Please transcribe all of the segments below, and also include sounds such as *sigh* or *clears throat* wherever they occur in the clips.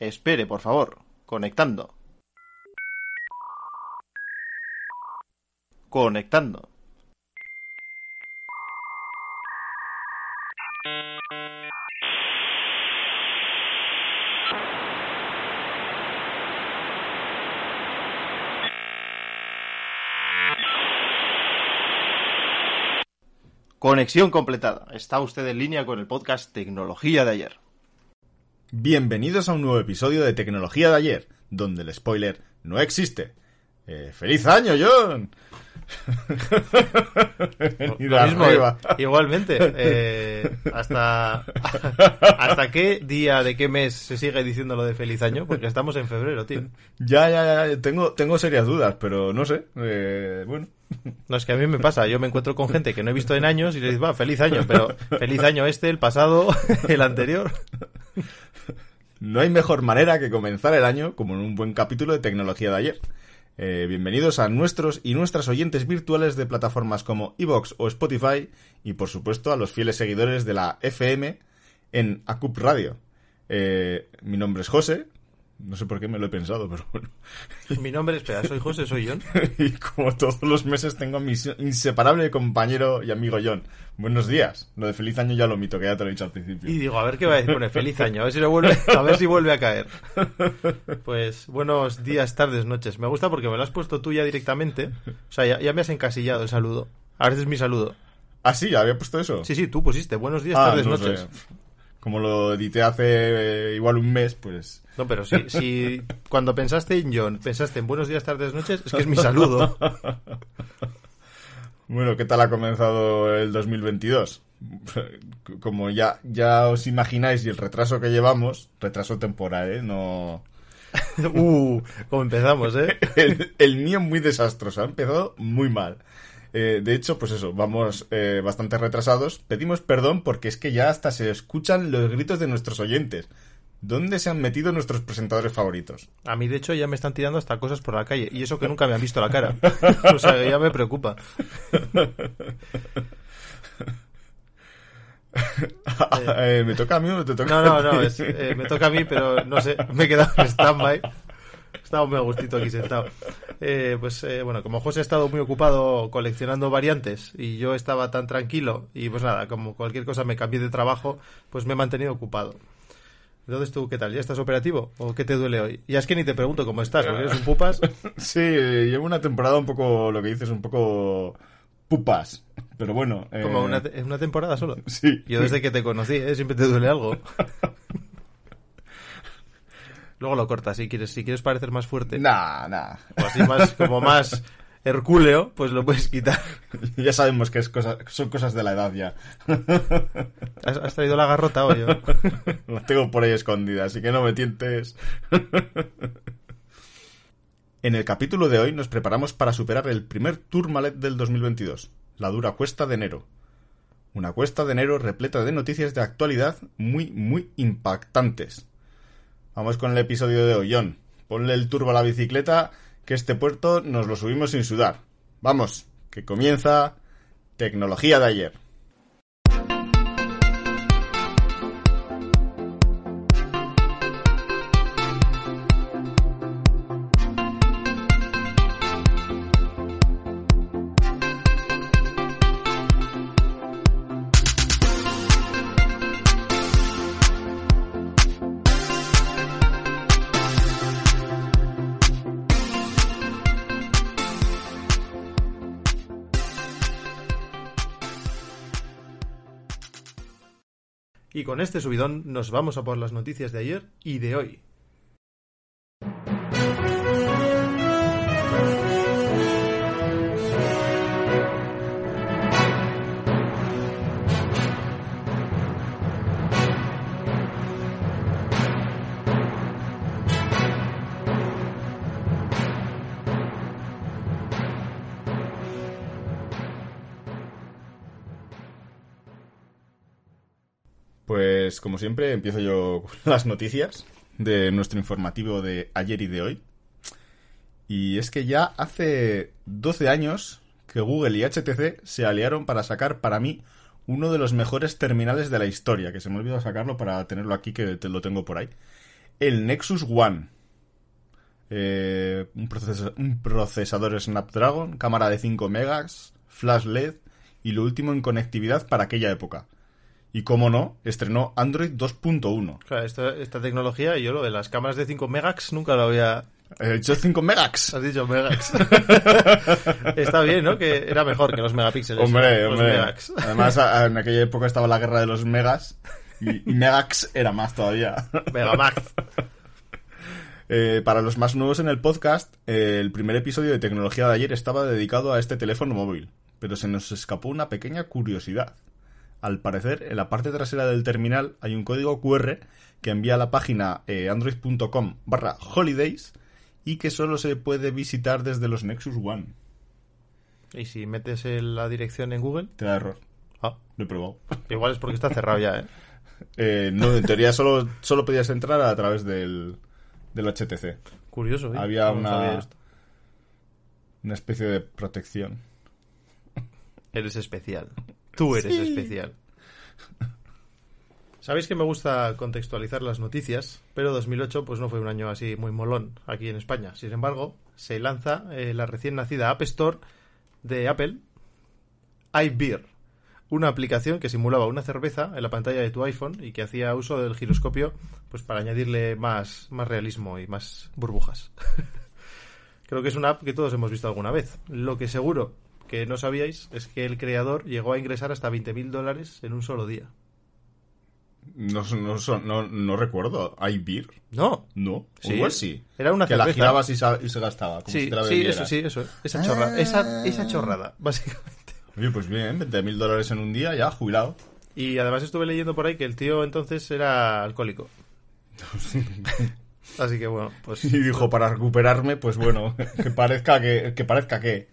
Espere, por favor. Conectando. Conectando. Conexión completada. Está usted en línea con el podcast Tecnología de ayer. Bienvenidos a un nuevo episodio de Tecnología de ayer, donde el spoiler no existe. Eh, ¡Feliz año, John! *laughs* Mismo, arriba. igualmente. eh, hasta, *laughs* ¿Hasta qué día de qué mes se sigue diciendo lo de feliz año? Porque estamos en febrero, tío. Ya, ya, ya, tengo, tengo serias dudas, pero no sé. eh, bueno, No, es que a mí me pasa. Yo me encuentro con gente que no he visto en años y les digo, va, feliz año. Pero feliz año este, el pasado, *laughs* el anterior. No hay mejor manera que comenzar el año como en un buen capítulo de Tecnología de ayer. Eh, bienvenidos a nuestros y nuestras oyentes virtuales de plataformas como Evox o Spotify y por supuesto a los fieles seguidores de la FM en ACUP Radio. Eh, mi nombre es José, no sé por qué me lo he pensado, pero bueno. Mi nombre, espera, soy José, soy John. *laughs* y como todos los meses tengo a mi inseparable compañero y amigo John. Buenos días. Lo de feliz año ya lo omito, que ya te lo he dicho al principio. Y digo, a ver qué va a decir, pone feliz año, a ver si lo vuelve, a ver si vuelve a caer. *laughs* Pues buenos días, tardes, noches. Me gusta porque me lo has puesto tú ya directamente. O sea, ya, ya me has encasillado el saludo. Ahora este es mi saludo. Ah, sí, ¿había puesto eso? Sí, sí, tú pusiste buenos días, Ah, tardes, no noches. sé. Como lo edité hace eh, igual un mes, pues... No, pero si, si cuando pensaste en John, pensaste en buenos días, tardes, noches, es que es mi saludo. *laughs* Bueno, ¿qué tal ha comenzado el 2022? Como ya, ya os imagináis y el retraso que llevamos, retraso temporal, ¿eh? No... *laughs* Uh, como empezamos, ¿eh? *laughs* El, el mío muy desastroso, ha empezado muy mal. Eh, de hecho, pues eso, vamos eh, bastante retrasados. Pedimos perdón porque es que ya hasta se escuchan los gritos de nuestros oyentes. ¿Dónde se han metido nuestros presentadores favoritos? A mí, de hecho, ya me están tirando hasta cosas por la calle. Y eso que nunca me han visto la cara. *laughs* O sea, ya me preocupa. *laughs* Eh, ¿Me toca a mí o te toca No, a no, no, ti? es, eh, me toca a mí, pero no sé, me he quedado en stand-by. Estaba muy a gustito aquí sentado. Eh, pues eh, bueno, como José ha estado muy ocupado coleccionando variantes y yo estaba tan tranquilo y pues nada, como cualquier cosa me cambié de trabajo, pues me he mantenido ocupado. Entonces tú, ¿qué tal? ¿Ya estás operativo? ¿O qué te duele hoy? Ya es que ni te pregunto cómo estás, porque eres un pupas. *laughs* Sí, llevo una temporada un poco, lo que dices, un poco pupas. Pero bueno. eh, Como una, una temporada solo. *laughs* Sí. Yo desde que te conocí, ¿eh? siempre te duele algo. *laughs* Luego lo cortas si quieres, si quieres parecer más fuerte. Nah, nah. O así más, como más hercúleo, pues lo puedes quitar. *laughs* Ya sabemos que es cosa- son cosas de la edad ya. *laughs* ¿Has, has traído la garrota hoy? o? Las *laughs* tengo por ahí escondidas, así que no me tientes. En el capítulo de hoy nos preparamos para superar el primer Tourmalet del 2022, la dura cuesta de enero. Una cuesta de enero repleta de noticias de actualidad muy, muy impactantes. Vamos con el episodio de hoy, John. Ponle el turbo a la bicicleta, que este puerto nos lo subimos sin sudar. Vamos, que comienza tecnología de ayer. Con este subidón nos vamos a por las noticias de ayer y de hoy. Pues como siempre empiezo yo con las noticias de nuestro informativo de ayer y de hoy. Y es que ya hace 12 años que Google y HTC se aliaron para sacar para mí uno de los mejores terminales de la historia, que se me olvidó sacarlo para tenerlo aquí, que te lo tengo por ahí. El Nexus One. Eh, un, procesador, un, procesador, Snapdragon, cámara de 5 megas, flash LED y lo último en conectividad para aquella época. Y como no, estrenó Android 2.1. Claro, esta, esta, tecnología, yo lo de las cámaras de 5 megas nunca lo había... He dicho 5 megas. Has dicho megas. *laughs* Está bien, ¿no? Que era mejor que los megapíxeles. Hombre, los hombre. megax. Además, *laughs* en aquella época estaba la guerra de los megas. Y, y megax era más todavía. Megamax. *laughs* Eh, para los más nuevos en el podcast, eh, el primer episodio de tecnología de ayer estaba dedicado a este teléfono móvil, pero se nos escapó una pequeña curiosidad. Al parecer, en la parte trasera del terminal hay un código QR que envía a la página eh, android.com barra holidays y que solo se puede visitar desde los Nexus One. Y si metes la dirección en Google, Te da error. ah, Lo he probado. igual es porque está cerrado ya, ¿eh? *laughs* Eh, no, en teoría solo, solo podías entrar a través del, del HTC. Curioso, ¿eh? Había una, una especie de protección. Eres especial. Tú eres especial. *laughs* Sabéis que me gusta contextualizar las noticias, pero 2008 pues no fue un año así muy molón aquí en España. Sin embargo, se lanza eh, la recién nacida App Store de Apple, iBeer, una aplicación que simulaba una cerveza en la pantalla de tu iPhone y que hacía uso del giroscopio pues para añadirle más, más realismo y más burbujas. *laughs* Creo que es una app que todos hemos visto alguna vez. Lo que seguro que no sabíais es que el creador llegó a ingresar hasta 20.000 dólares en un solo día. No, no, no, no recuerdo. ¿Hay beer? No. No. Sí. Igual sí. Era una que la girabas y, sa- y se gastaba. Como Sí, si te la sí, eso, sí, eso. Esa chorrada, esa, esa chorrada, *laughs* básicamente. Oye, pues bien, 20 mil dólares en un día, ya, jubilado. Y además estuve leyendo por ahí que el tío entonces era alcohólico. *laughs* Así que bueno, pues Y dijo, para recuperarme, pues bueno, *laughs* que parezca que, que parezca que.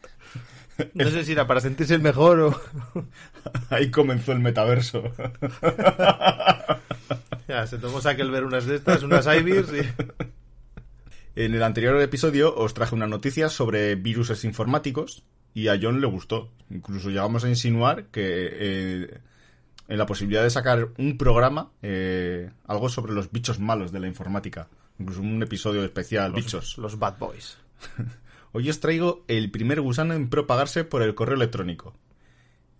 No sé si era para sentirse el mejor o... *laughs* Ahí comenzó el metaverso. *laughs* Ya, se tomó Sakelberg unas de estas, unas Ivirs y... En el anterior episodio os traje una noticia sobre viruses informáticos y a John le gustó. Incluso llegamos a insinuar que eh, en la posibilidad de sacar un programa, eh, algo sobre los bichos malos de la informática. Incluso un episodio especial, bichos. Los bad boys. *laughs* Hoy os traigo el primer gusano en propagarse por el correo electrónico.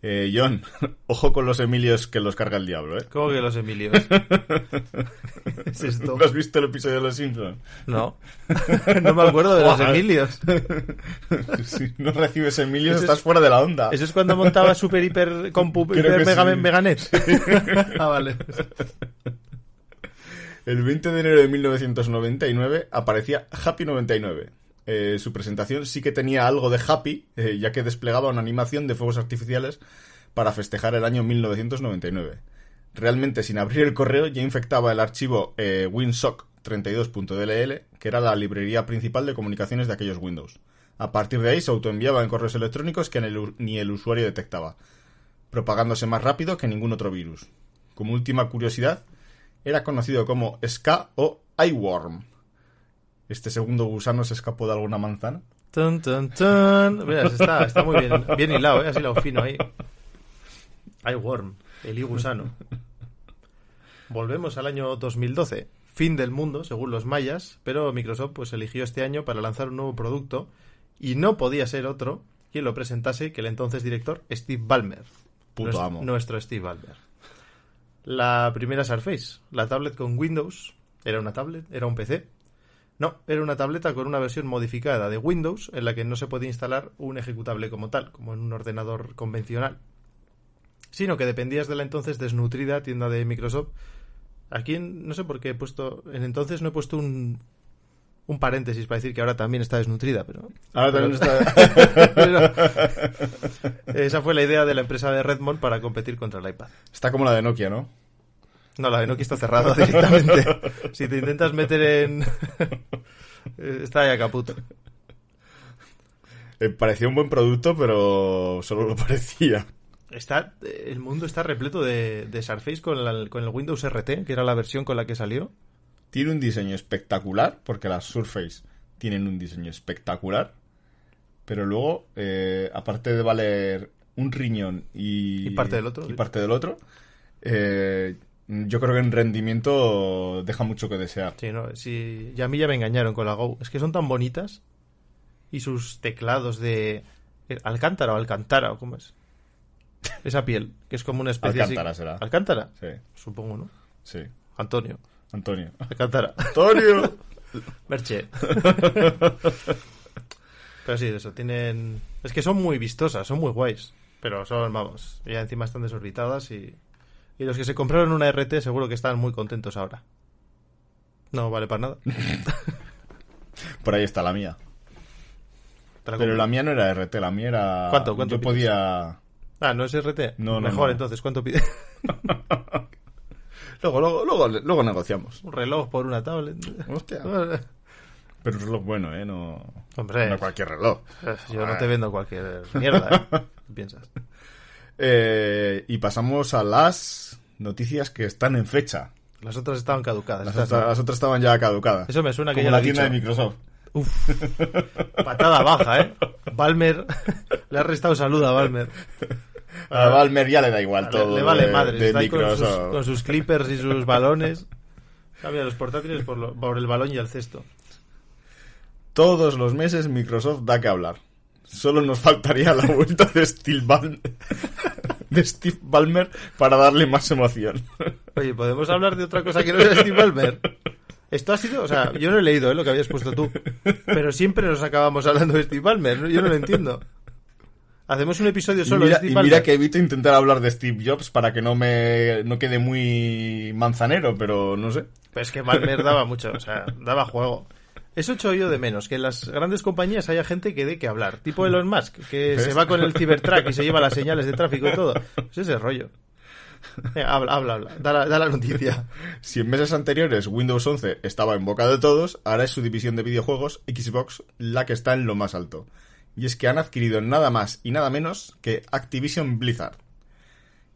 Eh, John, *laughs* ojo con los Emilios que los carga el diablo, ¿eh? ¿Cómo que los Emilios? *laughs* ¿Es esto? ¿No has visto el episodio de Los Simpsons? No. *laughs* no me acuerdo de los. Emilios. Si no recibes Emilios, Eso es- estás fuera de la onda. Eso es cuando montaba Super Hiper Compu Hiper Mega, sí. Meganet. ah, vale. El 20 de enero de 1999 aparecía Happy 99. Eh, su presentación sí que tenía algo de Happy, eh, ya que desplegaba una animación de fuegos artificiales para festejar el año 1999. Realmente, sin abrir el correo, ya infectaba el archivo eh, WinSock 32.dll, que era la librería principal de comunicaciones de aquellos Windows. A partir de ahí se autoenviaba en correos electrónicos que ni el, usuario detectaba, propagándose más rápido que ningún otro virus. Como última curiosidad, era conocido como Ska o Eyeworm. Este segundo gusano se escapó de alguna manzana. Tun, tun, tun. Mira, está, está muy bien, bien hilado, ¿eh? Lo fino ahí. Hay worm, el gusano. Volvemos al año 2012. Fin del mundo, según los mayas, pero Microsoft pues eligió este año para lanzar un nuevo producto y no podía ser otro quien lo presentase que el entonces director Steve Ballmer. Puto amo. Nuestro Steve Ballmer. La primera Surface, la tablet con Windows. ¿Era una tablet? ¿Era un PC? No, era una tableta con una versión modificada de Windows en la que no se podía instalar un ejecutable como tal, como en un ordenador convencional, sino que dependías de la entonces desnutrida tienda de Microsoft. Aquí no sé por qué he puesto, en entonces no he puesto un, un paréntesis para decir que ahora también está desnutrida, pero Ahora también está... *laughs* pero- esa fue la idea de la empresa de Redmond para competir contra el iPad. está como la de Nokia, ¿no? No, la de Nokia está cerrada *laughs* directamente. si te intentas meter en... *laughs* eh, está ya caputo. Eh, parecía un buen producto, pero solo lo parecía. Está, el mundo está repleto de, de Surface con, la- con el Windows RT, que era la versión con la que salió. Tiene un diseño espectacular, porque las Surface tienen un diseño espectacular. Pero luego, eh, aparte de valer un riñón y, Y parte del otro, y parte del otro, eh, yo creo que en rendimiento deja mucho que desear. Sí, no, sí, y a mí ya me engañaron con la Go. Es que son tan bonitas. Y sus teclados de eh, Alcántara o Alcantara, o cómo es. Esa piel, que es como una especie así- Alcántara será. Alcántara, Sí, supongo, ¿no? sí. Antonio. Antonio. Alcántara. ¡Antonio! *laughs* Merche. Pero sí, eso, tienen... Es que son muy vistosas, son muy guays. Pero son, vamos, ya encima están desorbitadas y... Y los que se compraron una RT seguro que están muy contentos ahora. No vale para nada. *laughs* Por ahí está la mía. La Pero la mía no era RT, la mía era... ¿Cuánto? ¿Cuánto Yo pides? podía... Ah, ¿no es RT? No, Mejor no. entonces, ¿cuánto pide? *laughs* Luego, luego, luego, luego negociamos. Un reloj por una tablet. Hostia. *laughs* Pero un reloj bueno, ¿eh? No, Hombre, no cualquier reloj. yo no te vendo cualquier mierda, ¿eh? ¿Qué piensas? Eh, y pasamos a las noticias que están en fecha. Las otras estaban caducadas. Las, otras, no. las otras estaban ya caducadas. Eso me suena que Como ya la lo tienda de. Microsoft. Uf. Patada baja, ¿eh? Balmer *laughs* le ha restado salud a Balmer. A Valmer ya le da igual todo. le vale de, madre. de Está ahí con sus, Microsoft. con sus clippers y sus balones. Cambia los portátiles por, lo- por el balón y el cesto. Todos los meses Microsoft da que hablar. Solo nos faltaría la vuelta de Steve, Bal- de Steve Ballmer para darle más emoción. Oye, ¿podemos hablar de otra cosa que no sea Steve Ballmer? Esto ha sido, o sea, yo no he leído ¿eh? lo que habías puesto tú, pero siempre nos acabamos hablando de Steve Ballmer, ¿no? yo no lo entiendo. Hacemos un episodio solo mira, de Steve y mira que evito intentar hablar de Steve Jobs para que no me no quede muy manzanero, pero no sé. Pero es que Ballmer daba mucho, o sea, daba juego. Eso echo yo de menos, que en las grandes compañías haya gente que dé que hablar. Tipo Elon Musk, que ¿Ves? *laughs* se va con el Cybertruck y se lleva las señales de tráfico y todo. Es ese rollo. Eh, habla, habla, habla. Da la, da la noticia. Si en meses anteriores Windows 11 estaba en boca de todos, ahora es su división de videojuegos, Xbox, la que está en lo más alto. Y es que han adquirido nada más y nada menos que Activision Blizzard.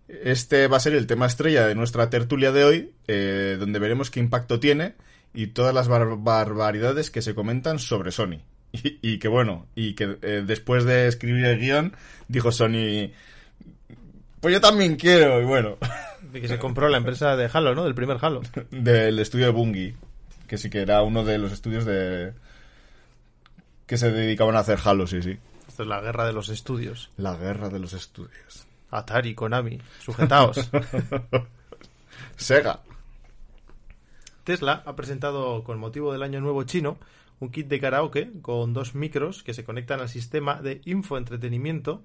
Este va a ser el tema estrella de nuestra tertulia de hoy, eh, donde veremos qué impacto tiene y todas las bar- barbaridades que se comentan sobre Sony. *laughs* Y, y que bueno, y que eh, después de escribir el guion, dijo Sony, pues yo también quiero, y bueno, De que se compró la empresa de Halo, ¿no? Del primer Halo. *laughs* del estudio de Bungie, que sí que era uno de los estudios de que se dedicaban a hacer Halo, sí, sí. Esto es la guerra de los estudios. La guerra de los estudios. Atari, Konami, sujetaos. *laughs* Sega. Tesla ha presentado, con motivo del Año Nuevo Chino, un kit de karaoke con dos micros que se conectan al sistema de infoentretenimiento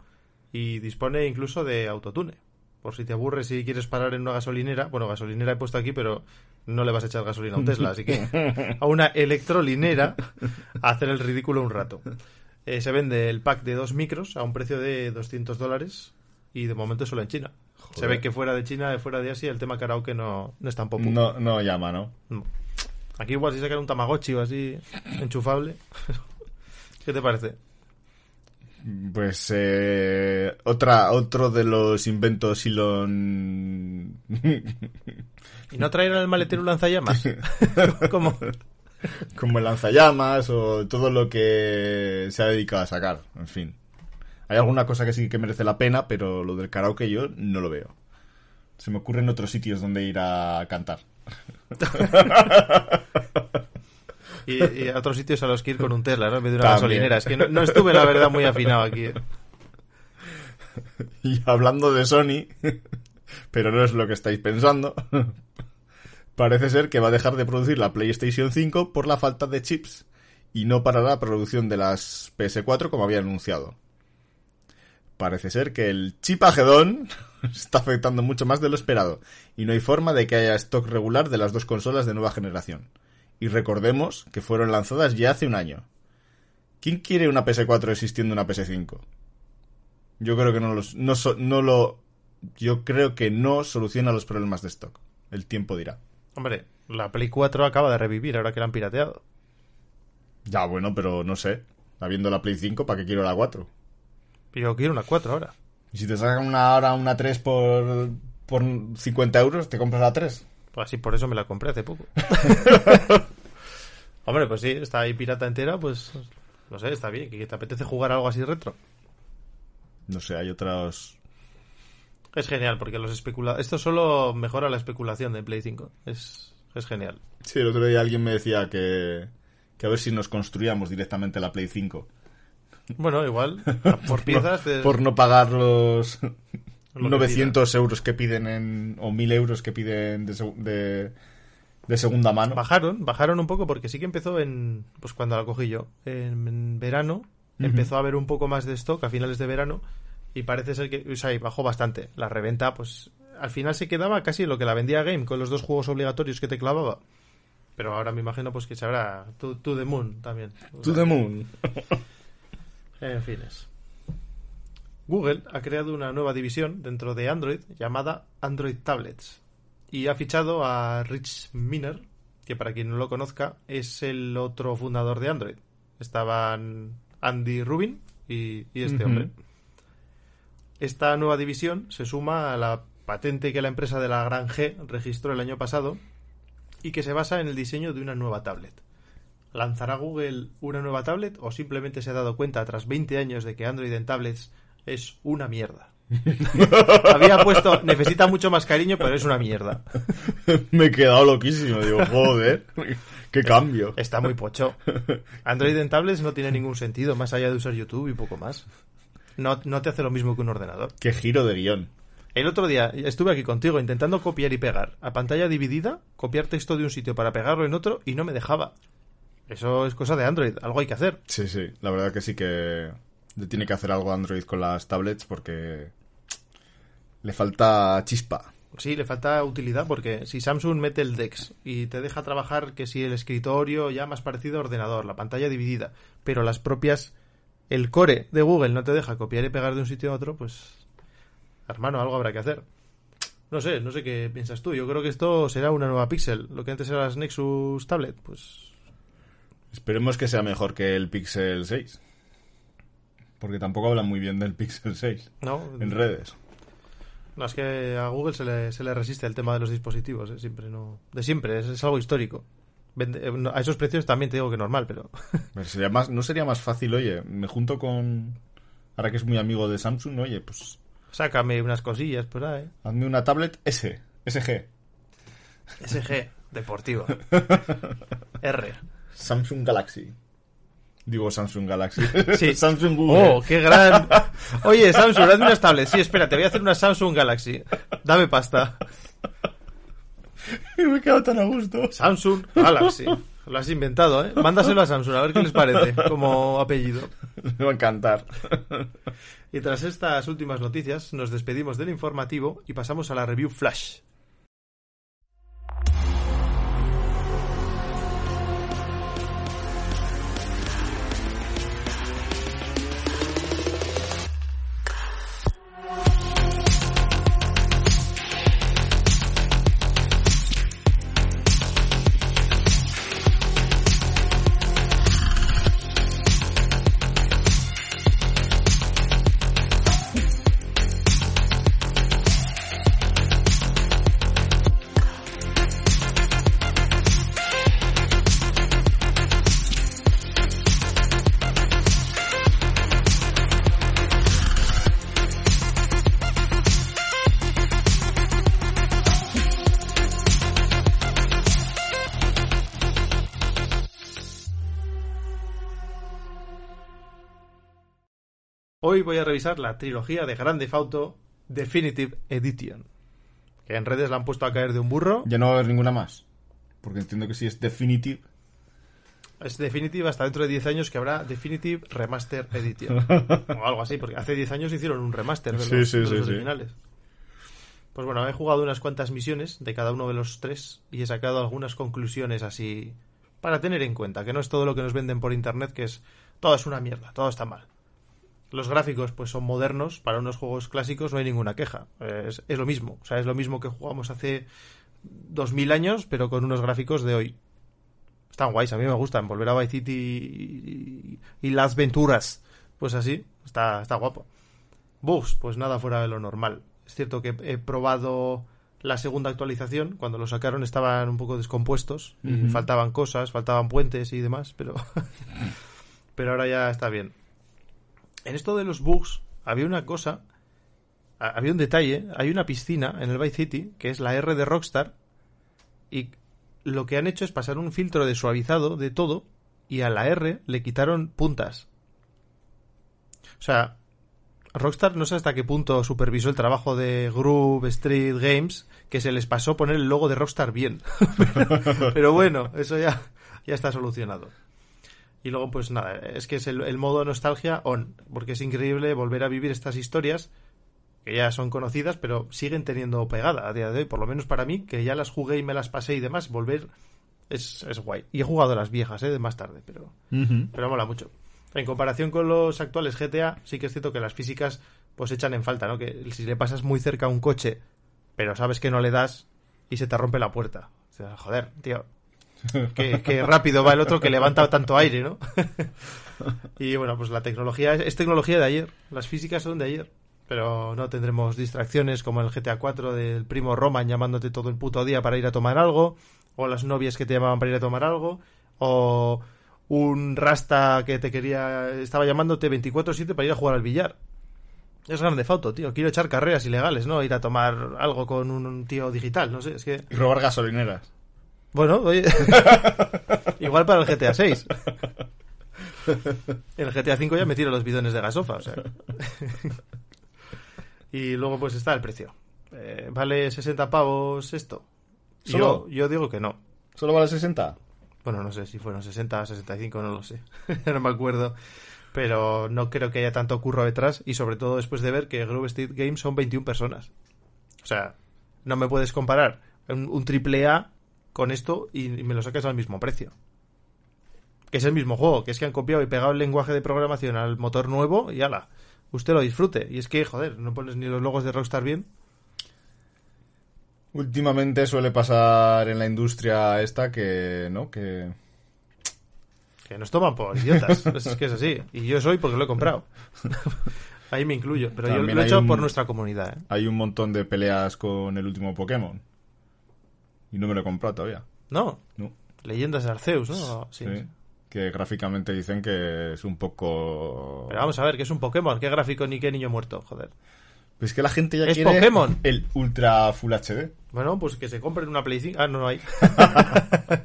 y dispone incluso de autotune. Por si te aburres y quieres parar en una gasolinera, bueno, gasolinera he puesto aquí, pero no le vas a echar gasolina a un Tesla, así que *laughs* a una electrolinera a hacer el ridículo un rato. Eh, se vende el pack de dos micros a un precio de 200 dólares y de momento solo en China. Se ve que fuera de China, fuera de Asia, el tema karaoke no, no es tan popular. No, no llama, ¿no? No. Aquí igual si sacan un Tamagotchi o así, enchufable. *laughs* ¿Qué te parece? Pues eh, otra, otro de los inventos Elon... *laughs* ¿Y no traer el maletero un lanzallamas? *laughs* Como como el lanzallamas o todo lo que se ha dedicado a sacar, en fin. Hay alguna cosa que sí que merece la pena, pero lo del karaoke yo no lo veo. Se me ocurren otros sitios donde ir a cantar. *laughs* Y, y a otros sitios a los que ir con un Tesla, ¿no? En vez de una También. gasolinera. Es que no, no estuve, la verdad, muy afinado aquí. ¿eh? Y hablando de Sony, pero no es lo que estáis pensando, parece ser que va a dejar de producir la PlayStation 5 por la falta de chips y no parará la producción de las PS4 como había anunciado. Parece ser que el chip agedón *laughs* está afectando mucho más de lo esperado y no hay forma de que haya stock regular de las dos consolas de nueva generación. Y recordemos que fueron lanzadas ya hace un año. ¿Quién quiere una PS4 existiendo una PS5? Yo creo que no, los, no, so- no lo. Yo creo que no soluciona los problemas de stock. El tiempo dirá. Hombre, la Play 4 acaba de revivir ahora que la han pirateado. Ya, bueno, pero no sé. Habiendo la Play 5, ¿para qué quiero la 4? Pero yo quiero una 4 ahora. Y si te sacan una ahora una 3 por, por 50 euros, te compras la 3. Pues así por eso me la compré hace poco. *laughs* Hombre, pues sí, está ahí pirata entera, pues no sé, está bien. ¿Que te apetece jugar algo así retro? No sé, hay otros... Es genial, porque los especula... Esto solo mejora la especulación de Play 5. Es, es genial. Sí, el otro día alguien me decía que, que a ver si nos construíamos directamente la Play 5. Bueno, igual, *laughs* por piezas... de- Por no pagar los Lo que 900 euros que piden en, o 1000 euros que piden de, de, de segunda mano. Bajaron, bajaron un poco porque sí que empezó en, pues cuando la cogí yo, en, en verano, empezó a haber un poco más de stock a finales de verano y parece ser que, o sea, y bajó bastante. La reventa, pues al final se quedaba casi lo que la vendía Game con los dos juegos obligatorios que te clavaba. Pero ahora me imagino pues que se habrá To, To the Moon también. To the moon. *laughs* En fines. Google ha creado una nueva división dentro de Android llamada Android Tablets y ha fichado a Rich Miner, que para quien no lo conozca es el otro fundador de Android. Estaban Andy Rubin y, y este hombre. Esta nueva división se suma a la patente que la empresa de la Gran G registró el año pasado y que se basa en el diseño de una nueva tablet. ¿Lanzará Google una nueva tablet o simplemente se ha dado cuenta tras 20 años de que Android en tablets es una mierda? *laughs* Había puesto, necesita mucho más cariño, pero es una mierda. *laughs* me he quedado loquísimo. Digo, joder, qué cambio. Está muy pocho. Android en tablets no tiene ningún sentido, más allá de usar YouTube y poco más. No, no te hace lo mismo que un ordenador. Qué giro de guion. El otro día estuve aquí contigo intentando copiar y pegar a pantalla dividida, copiar texto de un sitio para pegarlo en otro y no me dejaba. Eso es cosa de Android, algo hay que hacer. Sí, sí, la verdad que sí que tiene que hacer algo Android con las tablets porque le falta chispa. Sí, le falta utilidad porque si Samsung mete el DeX y te deja trabajar que si el escritorio ya más parecido a ordenador, la pantalla dividida, pero las propias el core de Google no te deja copiar y pegar de un sitio a otro, pues hermano, algo habrá que hacer. No sé, no sé qué piensas tú. Yo creo que esto será una nueva Pixel, lo que antes era las Nexus Tablet, pues Esperemos que sea mejor que el Pixel 6. Porque tampoco hablan muy bien del Pixel 6 no, en redes. No, es que a Google se le, se le resiste el tema de los dispositivos, ¿eh? siempre no, de siempre, es, es algo histórico. Vende- eh, a esos precios también te digo que normal, pero *laughs* Pero sería más, ¿No sería más fácil, oye, me junto con... Ahora que es muy amigo de Samsung, oye, pues sácame unas cosillas por ahí. hazme una tablet S, SG. SG, deportivo. *laughs* R. Samsung Galaxy. Digo Samsung Galaxy. *laughs* Sí. *laughs* Samsung Google. Oh, qué gran. *laughs* Oye, Samsung, hazme unas tablets. Sí, espera, te voy a hacer una Samsung Galaxy. Dame pasta. me he quedado tan a gusto. Samsung Galaxy. Lo has inventado, ¿eh? Mándaselo a Samsung, a ver qué les parece como apellido. Me va a encantar. Y tras estas últimas noticias, nos despedimos del informativo y pasamos a la review flash. Voy a revisar la trilogía de Grande Auto Definitive Edition. Que en redes la han puesto a caer de un burro. Ya no va a haber ninguna más. Porque entiendo que si es Definitive. Es Definitive hasta dentro de 10 años que habrá Definitive Remaster Edition. *laughs* o algo así, porque hace 10 años hicieron un remaster de Sí, los, sí, de sí, los sí. originales. Pues bueno, he jugado unas cuantas misiones de cada uno de los tres y he sacado algunas conclusiones así para tener en cuenta, que no es todo lo que nos venden por internet, que es todo es una mierda, todo está mal. Los gráficos pues son modernos, para unos juegos clásicos no hay ninguna queja. Es, es lo mismo, o sea, es lo mismo que jugamos hace 2000 años, pero con unos gráficos de hoy. Están guays, a mí me gustan. Volver a Vice City y, y las Venturas. Pues así, está, está guapo. Bugs, pues nada fuera de lo normal. Es cierto que he probado la segunda actualización, cuando lo sacaron estaban un poco descompuestos, y faltaban cosas, faltaban puentes y demás, pero *laughs* pero ahora ya está bien. En esto de los bugs había una cosa, ha- había un detalle, hay una piscina en el Vice City que es la R de Rockstar y lo que han hecho es pasar un filtro de suavizado de todo y a la R le quitaron puntas. O sea, Rockstar no sé hasta qué punto supervisó el trabajo de Groove Street Games que se les pasó poner el logo de Rockstar bien. pero, *laughs* pero bueno, eso ya, ya está solucionado. Y luego, pues nada, es que es el, el modo nostalgia on, porque es increíble volver a vivir estas historias que ya son conocidas, pero siguen teniendo pegada a día de hoy, por lo menos para mí, que ya las jugué y me las pasé y demás, volver es, es guay. Y he jugado a las viejas, ¿eh? de más tarde, pero, pero mola mucho. En comparación con los actuales GTA, sí que es cierto que las físicas pues echan en falta, ¿no? Que si le pasas muy cerca a un coche, pero sabes que no le das y se te rompe la puerta. O sea, joder, tío. Qué rápido va el otro que levanta tanto aire, ¿no? *laughs* y bueno, pues la tecnología es, es tecnología de ayer. Las físicas son de ayer. Pero no tendremos distracciones como el GTA 4 del primo Roman llamándote todo el puto día para ir a tomar algo, o las novias que te llamaban para ir a tomar algo, o un rasta que te quería estaba llamándote 24/7 para ir a jugar al billar. Es grande foto, tío. Quiero echar carreras ilegales, ¿no? Ir a tomar algo con un, un tío digital, no sé, es que Y robar gasolineras. Bueno, oye, *laughs* igual para el GTA 6. En el GTA 5 ya me tiro los bidones de gasofa, o sea. y luego pues está el precio. Eh, ¿Vale 60 pavos esto? ¿Solo? Yo, yo digo que no. ¿Solo vale 60? Bueno, no sé si fueron 60, 65, no lo sé. *laughs* no me acuerdo. Pero no creo que haya tanto curro detrás y sobre todo después de ver que Grove Street Games son 21 personas. O sea, no me puedes comparar un, un triple A con esto y, y me lo sacas al mismo precio. Que es el mismo juego, que es que han copiado y pegado el lenguaje de programación al motor nuevo y ala, usted lo disfrute. Y es que, joder, no pones ni los logos de Rockstar bien. Últimamente suele pasar en la industria esta que, ¿no? Que... Que nos toman por idiotas. *laughs* es que es así. Y yo soy porque lo he comprado. *laughs* Ahí me incluyo. Pero yo lo he hecho un- por nuestra comunidad. ¿eh? Hay un montón de peleas con el último Pokémon. Y no me lo he comprado todavía. No, No. leyendas de Arceus, ¿no? Sí. Sí. Que gráficamente dicen que es un poco... Pero vamos a ver, que es un Pokémon. ¿Qué gráfico ni qué niño muerto? Joder. Pues que la gente ya Es quiere Pokémon. el Ultra Full HD. Bueno, pues que se compren una Play 5. Ah, no, no hay. *laughs*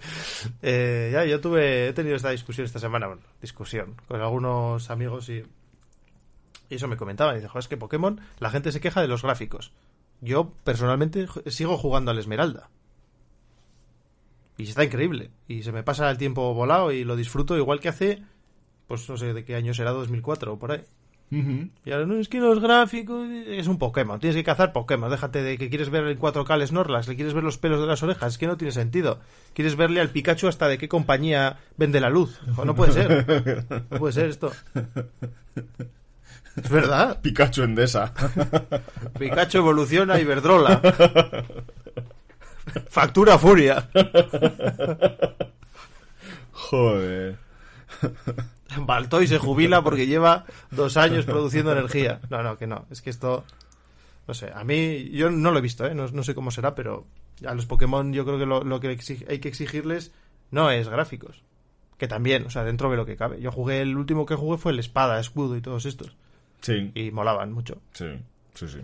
Eh, ya, yo tuve, he tenido esta discusión esta semana, bueno, discusión, con algunos amigos y, y eso me comentaban. Y dice, joder, es que Pokémon, la gente se queja de los gráficos. Yo, personalmente, sigo jugando al Esmeralda. Y está increíble. Y se me pasa el tiempo volado y lo disfruto igual que hace, pues no sé de qué año será, 2004 o por ahí. Y ahora, no, es que los gráficos... Es un Pokémon, tienes que cazar Pokémon. Déjate de que quieres ver en 4K al Snorlax, le quieres ver los pelos de las orejas. Es que no tiene sentido. Quieres verle al Pikachu hasta de qué compañía vende la luz. No puede ser. No puede ser esto. Es verdad. Pikachu Endesa. Pikachu evoluciona y Verdrola. *laughs* *laughs* Factura Furia. *laughs* Joder. *laughs* Baltoy se jubila porque lleva dos años produciendo energía. No, no, que no. Es que esto. No sé, a mí. Yo no lo he visto, ¿eh? No, no sé cómo será, pero a los Pokémon yo creo que lo, lo que hay que exigirles no es gráficos. Que también, o sea, dentro de lo que cabe. Yo jugué, el último que jugué fue el Espada, Escudo y todos estos. Sí, Y molaban mucho. sí, sí, sí.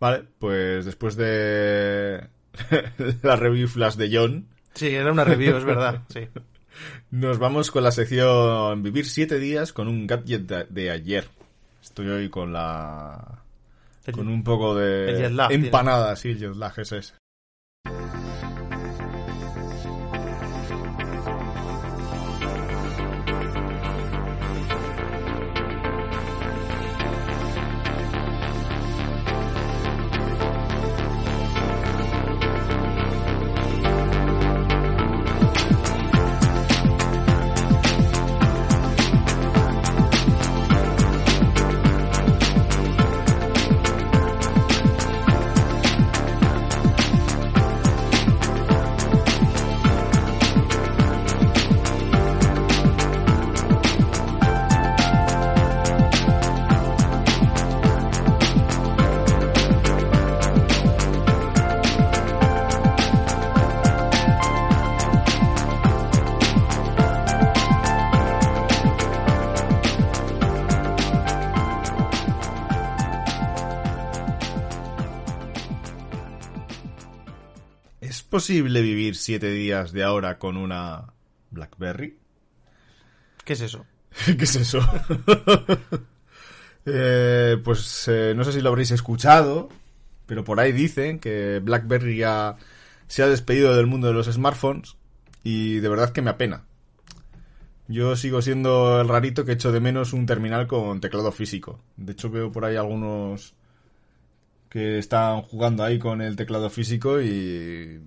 Vale, pues después de *laughs* la review flash de John, Sí, era una review, es verdad. *laughs* Sí. nos vamos con la sección Vivir siete días con un gadget de, de ayer. Estoy hoy con la... El- con un poco de... el jet lag, empanada, sí, el jet lag, ese es. Posible vivir siete días de ahora con una BlackBerry? ¿Qué es eso? *laughs* ¿Qué es eso? *laughs* Eh, pues eh, no sé si lo habréis escuchado, pero por ahí dicen que BlackBerry ya se ha despedido del mundo de los smartphones y de verdad que me apena. Yo sigo siendo el rarito que echo de menos un terminal con teclado físico. De hecho veo por ahí algunos que están jugando ahí con el teclado físico y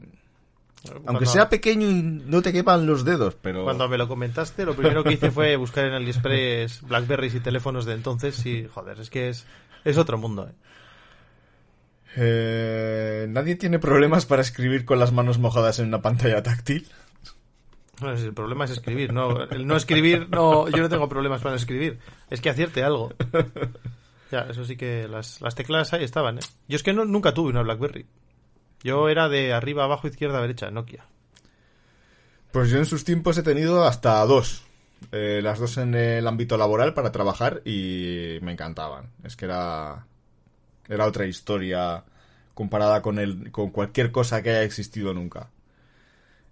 aunque sea pequeño y no te quepan los dedos, pero Cuando me lo comentaste, lo primero que hice fue buscar en AliExpress Blackberries y teléfonos de entonces y, joder, es que es, es otro mundo. ¿eh? Eh, nadie tiene problemas para escribir con las manos mojadas en una pantalla táctil. No, si el problema es escribir, no, el no escribir, no, yo no tengo problemas para escribir, es que acierte algo. Ya, eso sí que las, las teclas ahí estaban, ¿eh? Yo es que nunca tuve una Blackberry. Yo era de arriba, abajo, izquierda, derecha, Nokia. Pues yo en sus tiempos he tenido hasta dos. Eh, las dos en el ámbito laboral para trabajar y me encantaban. Es que era, era otra historia comparada con, el, con cualquier cosa que haya existido nunca.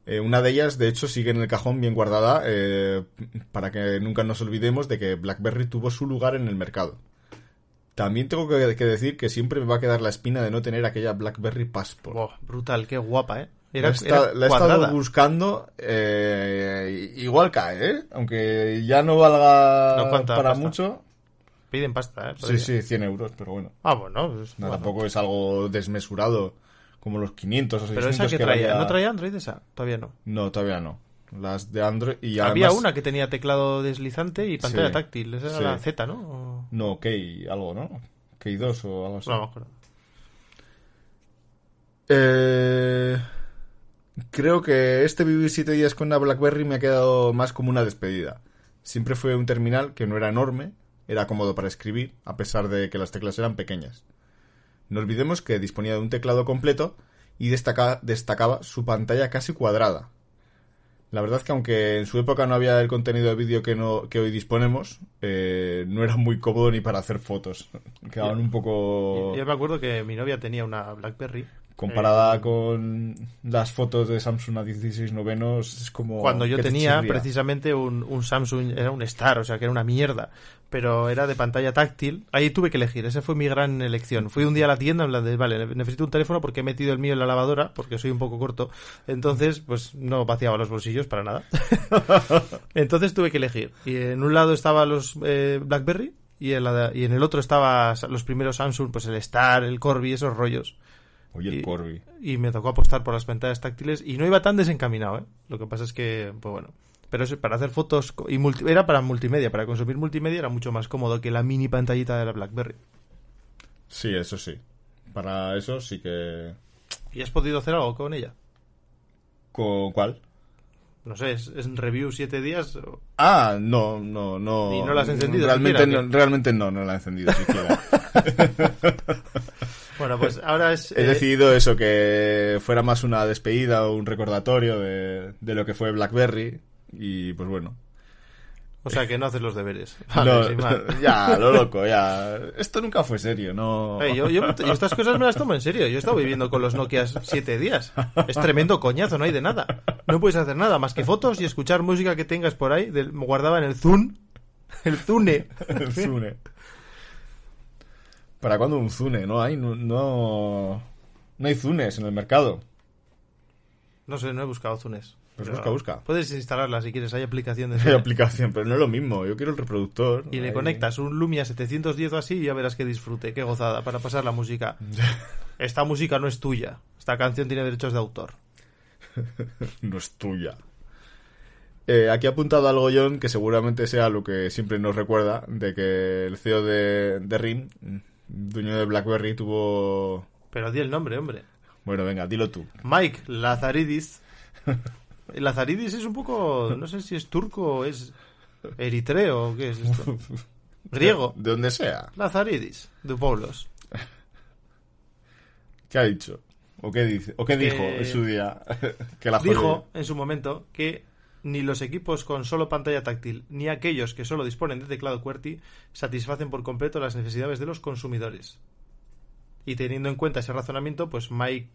Eh, una de ellas, de hecho, sigue en el cajón bien guardada eh, para que nunca nos olvidemos de que BlackBerry tuvo su lugar en el mercado. También tengo que, que decir que siempre me va a quedar la espina de no tener aquella BlackBerry Passport. Buah, brutal, qué guapa, ¿eh? la Era, he, esta- era la he cuadrada. estado buscando. eh, igual cae, ¿eh? Aunque ya no valga No, ¿cuánta para pasta? mucho. Piden pasta, ¿eh? Sí, sí, 100 euros, pero bueno. Ah, bueno, pues, No, bueno. Tampoco es algo desmesurado como los 500 o 600 Pero esa que que traía, ¿no traía Android esa? Todavía no. No, todavía no. Las de Android y Había además- una que tenía teclado deslizante y pantalla Sí, táctil. Esa era sí. la Z, ¿no? O- No, Key, algo, ¿no? Key 2 o algo así. No me acuerdo. Eh, creo que este vivir siete días con una BlackBerry me ha quedado más como una despedida. Siempre fue un terminal que no era enorme, era cómodo para escribir, a pesar de que las teclas eran pequeñas. No olvidemos que disponía de un teclado completo y destaca- destacaba su pantalla casi cuadrada. La verdad que aunque en su época no había el contenido de vídeo que, no, que hoy disponemos, eh, no era muy cómodo ni para hacer fotos. Quedaban un poco... Yo me acuerdo que mi novia tenía una BlackBerry. Comparada Eh, con las fotos de Samsung a 16 novenos, es como... Cuando yo te tenía precisamente un, un Samsung, era un Star, o sea que era una mierda, pero era de pantalla táctil. Ahí tuve que elegir, esa fue mi gran elección. Fui un día a la tienda en plan de, vale, necesito un teléfono porque he metido el mío en la lavadora, porque soy un poco corto. Entonces, pues no vaciaba los bolsillos para nada. *laughs* Entonces tuve que elegir. Y en un lado estaba los eh, BlackBerry y en, la- y en el otro estaba los primeros Samsung, pues el Star, el Corby, esos rollos. Oye, el y- Corby. Y me tocó apostar por las pantallas táctiles y no iba tan desencaminado, ¿eh? Lo que pasa es que, pues bueno. Pero eso, para hacer fotos y multi- era para multimedia, para consumir multimedia era mucho más cómodo que la mini pantallita de la BlackBerry. Sí, eso sí. Para eso sí que... ¿Y has podido hacer algo con ella? ¿Con cuál? No sé, es, es review siete días. o- Ah, no, no, no. ¿Y no la has encendido Realmente, siquiera, o no, qué? realmente no, no la he encendido siquiera. *laughs* Bueno, pues ahora es. He eh, decidido eso, que fuera más una despedida o un recordatorio de, de lo que fue BlackBerry. Y pues bueno. O sea, que no haces los deberes. *laughs* Vale, *laughs* ya, lo loco, ya. Esto nunca fue serio, no. Yo, yo- yo estas cosas me las tomo en serio. Yo he estado viviendo con los Nokia siete días. Es tremendo coñazo, no hay de nada. No puedes hacer nada más que fotos y escuchar música que tengas por ahí. Del, guardaba en el Zune. El Zune. *laughs* El Zune. ¿Para cuándo un Zune? No hay, no, no, no hay Zunes en el mercado. No sé, no he buscado Zunes. Pues busca, busca. Puedes instalarla si quieres, hay aplicaciones. *laughs* Hay aplicación, pero no es lo mismo. Yo quiero el reproductor. Y le Ahí. conectas un Lumia 710 o así y ya verás que disfrute, qué gozada para pasar la música. *laughs* Esta música no es tuya. Esta canción tiene derechos de autor. *laughs* No es tuya. Eh, aquí ha apuntado algo John que seguramente sea lo que siempre nos recuerda de que el CEO de, de RIM, dueño de BlackBerry, tuvo... Pero di el nombre, hombre. Bueno, venga, dilo tú. Mike Lazaridis. Lazaridis es un poco, no sé si es turco o es eritreo o qué es esto. *laughs* Griego. De donde sea. Lazaridis, de Paulos. ¿Qué ha dicho? ¿O qué, dice? ¿O qué Que- dijo en su día? *laughs* que la. Dijo en su momento que ni los equipos con solo pantalla táctil ni aquellos que solo disponen de teclado QWERTY satisfacen por completo las necesidades de los consumidores. Y teniendo en cuenta ese razonamiento, pues Mike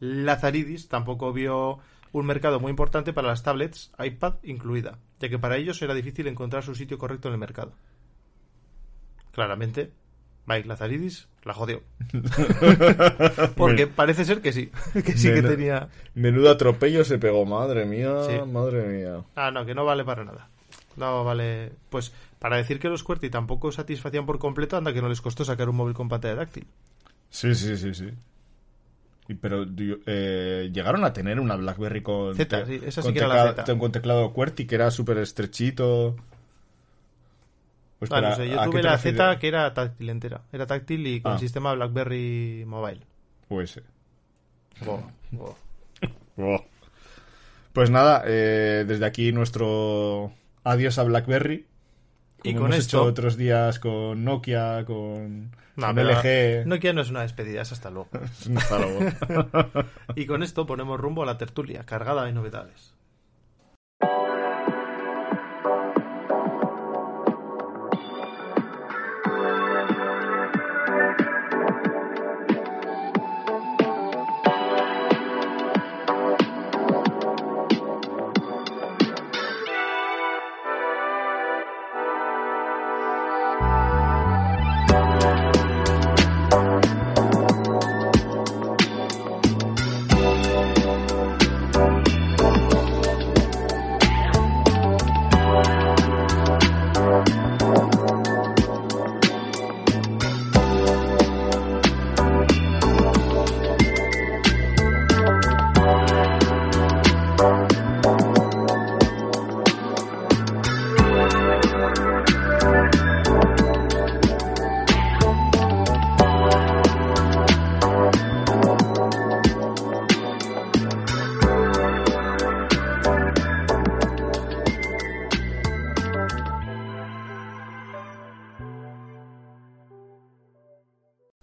Lazaridis tampoco vio un mercado muy importante para las tablets, iPad incluida, ya que para ellos era difícil encontrar su sitio correcto en el mercado. Claramente, Mike Lazaridis la jodió. *laughs* Porque parece ser que sí, *laughs* que sí que tenía... Menudo atropello se pegó, madre mía, Sí. madre mía. Ah, no, que no vale para nada. No vale... Pues para decir que los QWERTY tampoco satisfacían por completo, anda que no les costó sacar un móvil con pantalla táctil. Sí, sí, sí, sí. Y, pero eh, llegaron a tener una BlackBerry con, Z, sí, esa sí con que era la teclado- Z. con teclado QWERTY que era súper estrechito. Pues Ah, no espera, sé, yo ¿a qué tuve la? Z que era táctil entera. Era táctil y con Ah. sistema BlackBerry Mobile. Pues, eh. Oh. Pues nada, eh, desde aquí nuestro adiós a BlackBerry. Y Como con hemos esto- hecho otros días con Nokia, con, No, LG. No es una despedida, es luego. Hasta luego. *laughs* *laughs* Y con esto ponemos rumbo a la tertulia, cargada de novedades.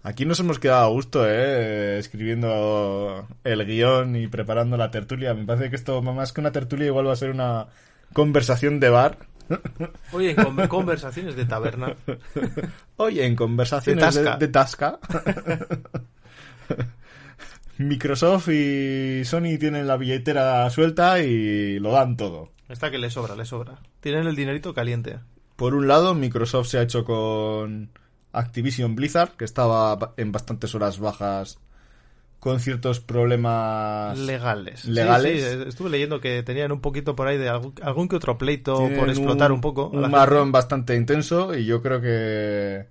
Aquí nos hemos quedado a gusto, ¿eh? Escribiendo el guion y preparando la tertulia. Me parece que esto, más que una tertulia, igual va a ser una conversación de bar. *laughs* Oye, en con- conversaciones de taberna. Oye, en conversaciones De de, Tasca. de *laughs* Tasca. Microsoft y Sony tienen la billetera suelta y lo dan todo. Está que le sobra, le sobra. Tienen el dinerito caliente. Por un lado, Microsoft se ha hecho con Activision Blizzard, que estaba ba- en bastantes horas bajas con ciertos problemas Legales. Legales. Sí, estuve leyendo que tenían un poquito por ahí de algún, algún que otro pleito Tienen por explotar un, poco. a la Un gente. marrón bastante intenso y yo creo que...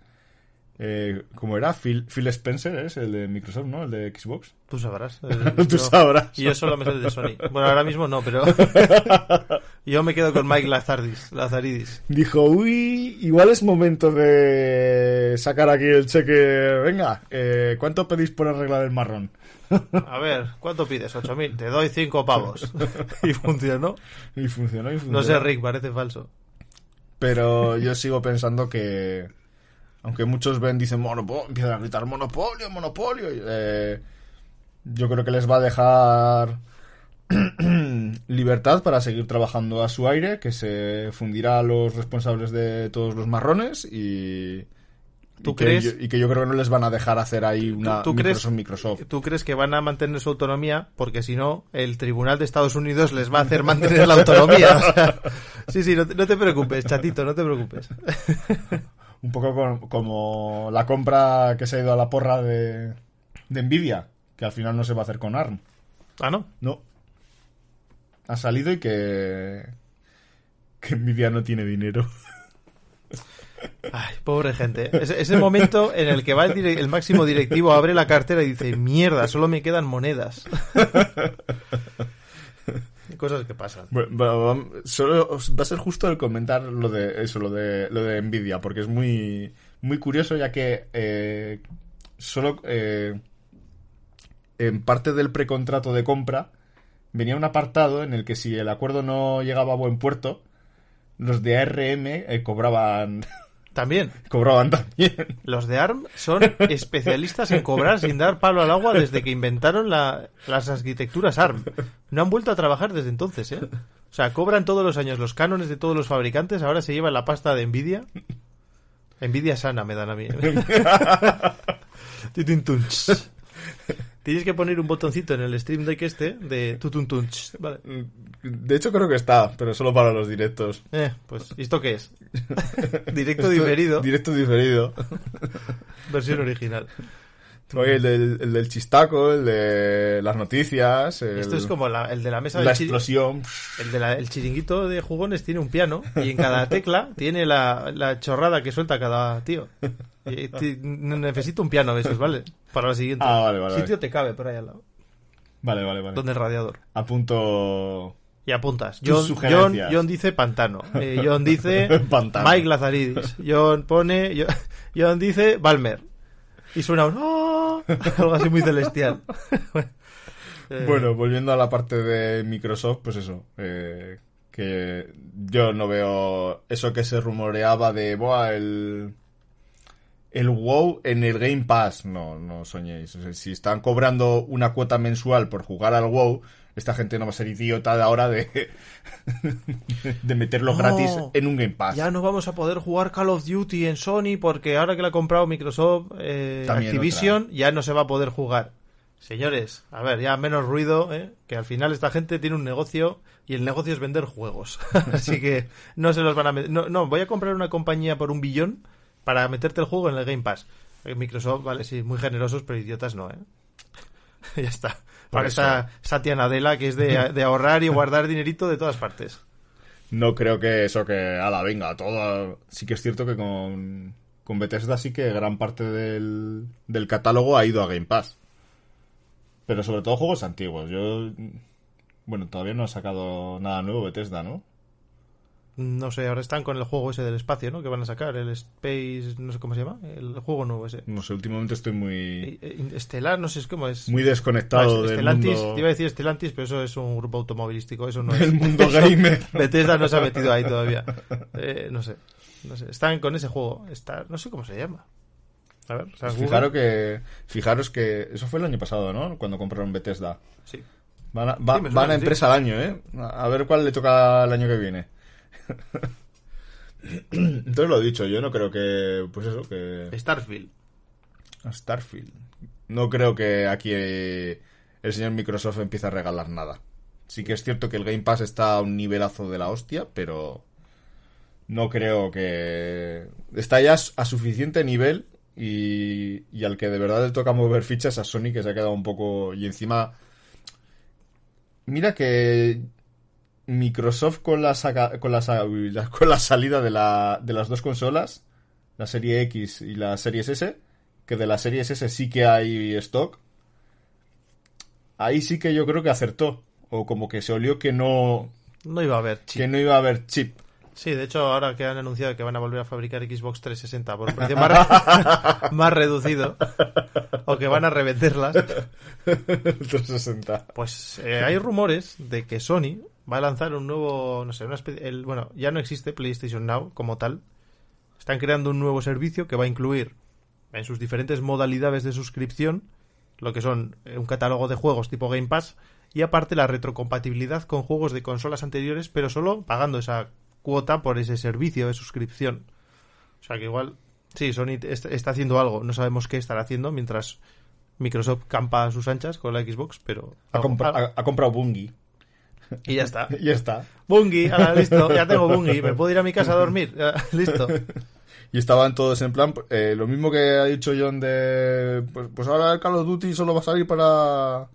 Eh, ¿Cómo era? Phil, Phil Spencer es el de Microsoft, ¿no? El de Xbox. Tú sabrás. Eh, *laughs* Tú yo- sabrás. Y yo solo me sé el de Sony. Bueno, ahora mismo no, pero *laughs* yo me quedo con Mike Lazardis, Lazaridis. Dijo, uy, igual es momento de sacar aquí el cheque. Venga, eh, ¿cuánto pedís por arreglar el marrón? A ver, ¿cuánto pides? 8.000. Te doy 5 pavos. *laughs* y funcionó. Y funcionó, y funcionó. No sé, Rick, parece falso. Pero yo sigo pensando que, aunque muchos ven, dicen monopolio, empiezan a gritar monopolio, monopolio. eh, yo creo que les va a dejar *clears throat* libertad para seguir trabajando a su aire, que se fundirá a los responsables de todos los marrones y. ¿Tú y que crees? yo- y que yo creo que no les van a dejar hacer ahí una ¿Tú crees- Microsoft Microsoft. ¿Tú crees que van a mantener su autonomía? Porque si no, el Tribunal de Estados Unidos les va a hacer mantener la autonomía. O *laughs* sea, sí, sí, no no te preocupes, chatito, no te preocupes. *laughs* Un poco con- como la compra que se ha ido a la porra de, de Nvidia, que al final no se va a hacer con ARM. Ah, ¿no? No. Ha salido y que. que Nvidia no tiene dinero. Ay, pobre gente. Es, es el momento en el que va el, el máximo directivo, abre la cartera y dice, mierda, solo me quedan monedas. *laughs* Cosas que pasan. Va- solo va a ser justo el comentar lo de eso, lo de lo de Nvidia, porque es muy muy curioso ya que eh, solo eh, en parte del precontrato de compra venía un apartado en el que si el acuerdo no llegaba a buen puerto, los de ARM eh, cobraban *laughs* También, cobraban también. los de ARM son especialistas en cobrar sin dar palo al agua desde que inventaron la- las arquitecturas ARM. No han vuelto a trabajar desde entonces, ¿eh? O sea, cobran todos los años los cánones de todos los fabricantes, ahora se llevan la pasta de Nvidia. Nvidia sana me dan a mí. Tienes que poner un botoncito en el Stream Deck este de tutuntunch. Vale. De hecho, creo que está, pero solo para los directos. Eh, pues, ¿y esto qué es? *laughs* Directo Esto- diferido, Directo diferido. *laughs* versión original. Oye, el del, el del chistaco, el de las noticias. el- Esto es como la- el de la mesa la del chi- explosión. El, de la- el chiringuito de jugones tiene un piano y en cada tecla tiene la, la chorrada que suelta cada tío. *laughs* Ti- necesito un piano de esos, ¿vale? Para la siguiente. Ah, vale, vale, Sitio vale. te cabe por ahí al lado. Vale, vale, vale. Donde el radiador. Apunto. Y apuntas. John, John. John dice pantano. Eh, *laughs* John dice Pantano. Mike Lazaridis. John pone. John, John dice Balmer. Y suena un. "Oh", algo así muy celestial. Eh, *laughs* Bueno, volviendo a la parte de Microsoft, pues eso. eh, que yo no veo eso que se rumoreaba de. Boa, el. El WoW en el Game Pass. No, no soñéis. O sea, si están cobrando una cuota mensual por jugar al WoW, esta gente no va a ser idiota de ahora de. *laughs* de meterlo No. gratis en un Game Pass. Ya no vamos a poder jugar Call of Duty en Sony porque ahora que la ha comprado Microsoft eh, Activision ya no se va a poder jugar. Señores, a ver, ya menos ruido, ¿eh? que al final esta gente tiene un negocio y el negocio es vender juegos. *laughs* Así que no se los van a meter. No, no, voy a comprar una compañía por un billón para meterte el juego en el Game Pass. Eh, Microsoft, vale, sí, muy generosos, pero idiotas no, ¿eh? *laughs* ya está. Para esta Satya Nadella, que es de, *laughs* de ahorrar y guardar dinerito de todas partes. No creo que eso que, ala, venga, todo. Sí que es cierto que con, con Bethesda sí que gran parte del, del catálogo ha ido a Game Pass. Pero sobre todo juegos antiguos. Yo. Bueno, todavía no ha sacado nada nuevo Bethesda, ¿no? No sé, ahora están con el juego ese del espacio, ¿no? Que van a sacar, el Space, no sé cómo se llama, el juego nuevo ese. No sé, últimamente estoy muy. Eh, eh, Estelar, no sé cómo es. Muy desconectado del Stellantis, mundo. te iba a decir Stellantis, pero eso es un grupo automovilístico, eso no es. del mundo gamer. *laughs* Bethesda no se ha metido ahí todavía. Eh, no sé, no sé. Están con ese juego, Star, no sé cómo se llama. A ver, ¿sabes Google? Fijaros que, fijaros que. Eso fue el año pasado, ¿no? Cuando compraron Bethesda. Sí. Van a, va- Sí, van a sí. empresa al año, ¿eh? A ver cuál le toca el año que viene. Entonces lo he dicho, yo no creo que. Pues eso, que. Starfield. Starfield. No creo que aquí eh, el señor Microsoft empiece a regalar nada. Sí que es cierto que el Game Pass está a un nivelazo de la hostia, pero. No creo que. Está ya a suficiente nivel y, y al que de verdad le toca mover fichas a Sony, que se ha quedado un poco. Y encima. Mira que Microsoft con la, saca- con la, con la salida de, la, de las dos consolas, la serie X y la series S, que de la series S sí que hay stock, ahí sí que yo creo que acertó. O como que se olió que no, No iba a haber chip. que no iba a haber chip. Sí, de hecho, ahora que han anunciado que van a volver a fabricar Xbox 360 por un precio más, re- *laughs* más reducido, o que van a revenderlas, *laughs* 360. pues eh, hay rumores de que Sony va a lanzar un nuevo, no sé, una especie, el, bueno, ya no existe PlayStation Now como tal. Están creando un nuevo servicio que va a incluir en sus diferentes modalidades de suscripción lo que son eh, un catálogo de juegos tipo Game Pass y aparte la retrocompatibilidad con juegos de consolas anteriores, pero solo pagando esa cuota por ese servicio de suscripción. O sea que igual, sí, Sony est- está haciendo algo, no sabemos qué estará haciendo mientras Microsoft campa a sus anchas con la Xbox, pero... Ha, compra- ha- ha comprado Bungie. Y ya está. *laughs* Y ya está. Bungie, ahora listo, ya tengo *laughs* Bungie, me puedo ir a mi casa a dormir, Ya, listo. *laughs* Y estaban todos en plan, eh, lo mismo que ha dicho John de, pues, pues ahora el Call of Duty solo va a salir para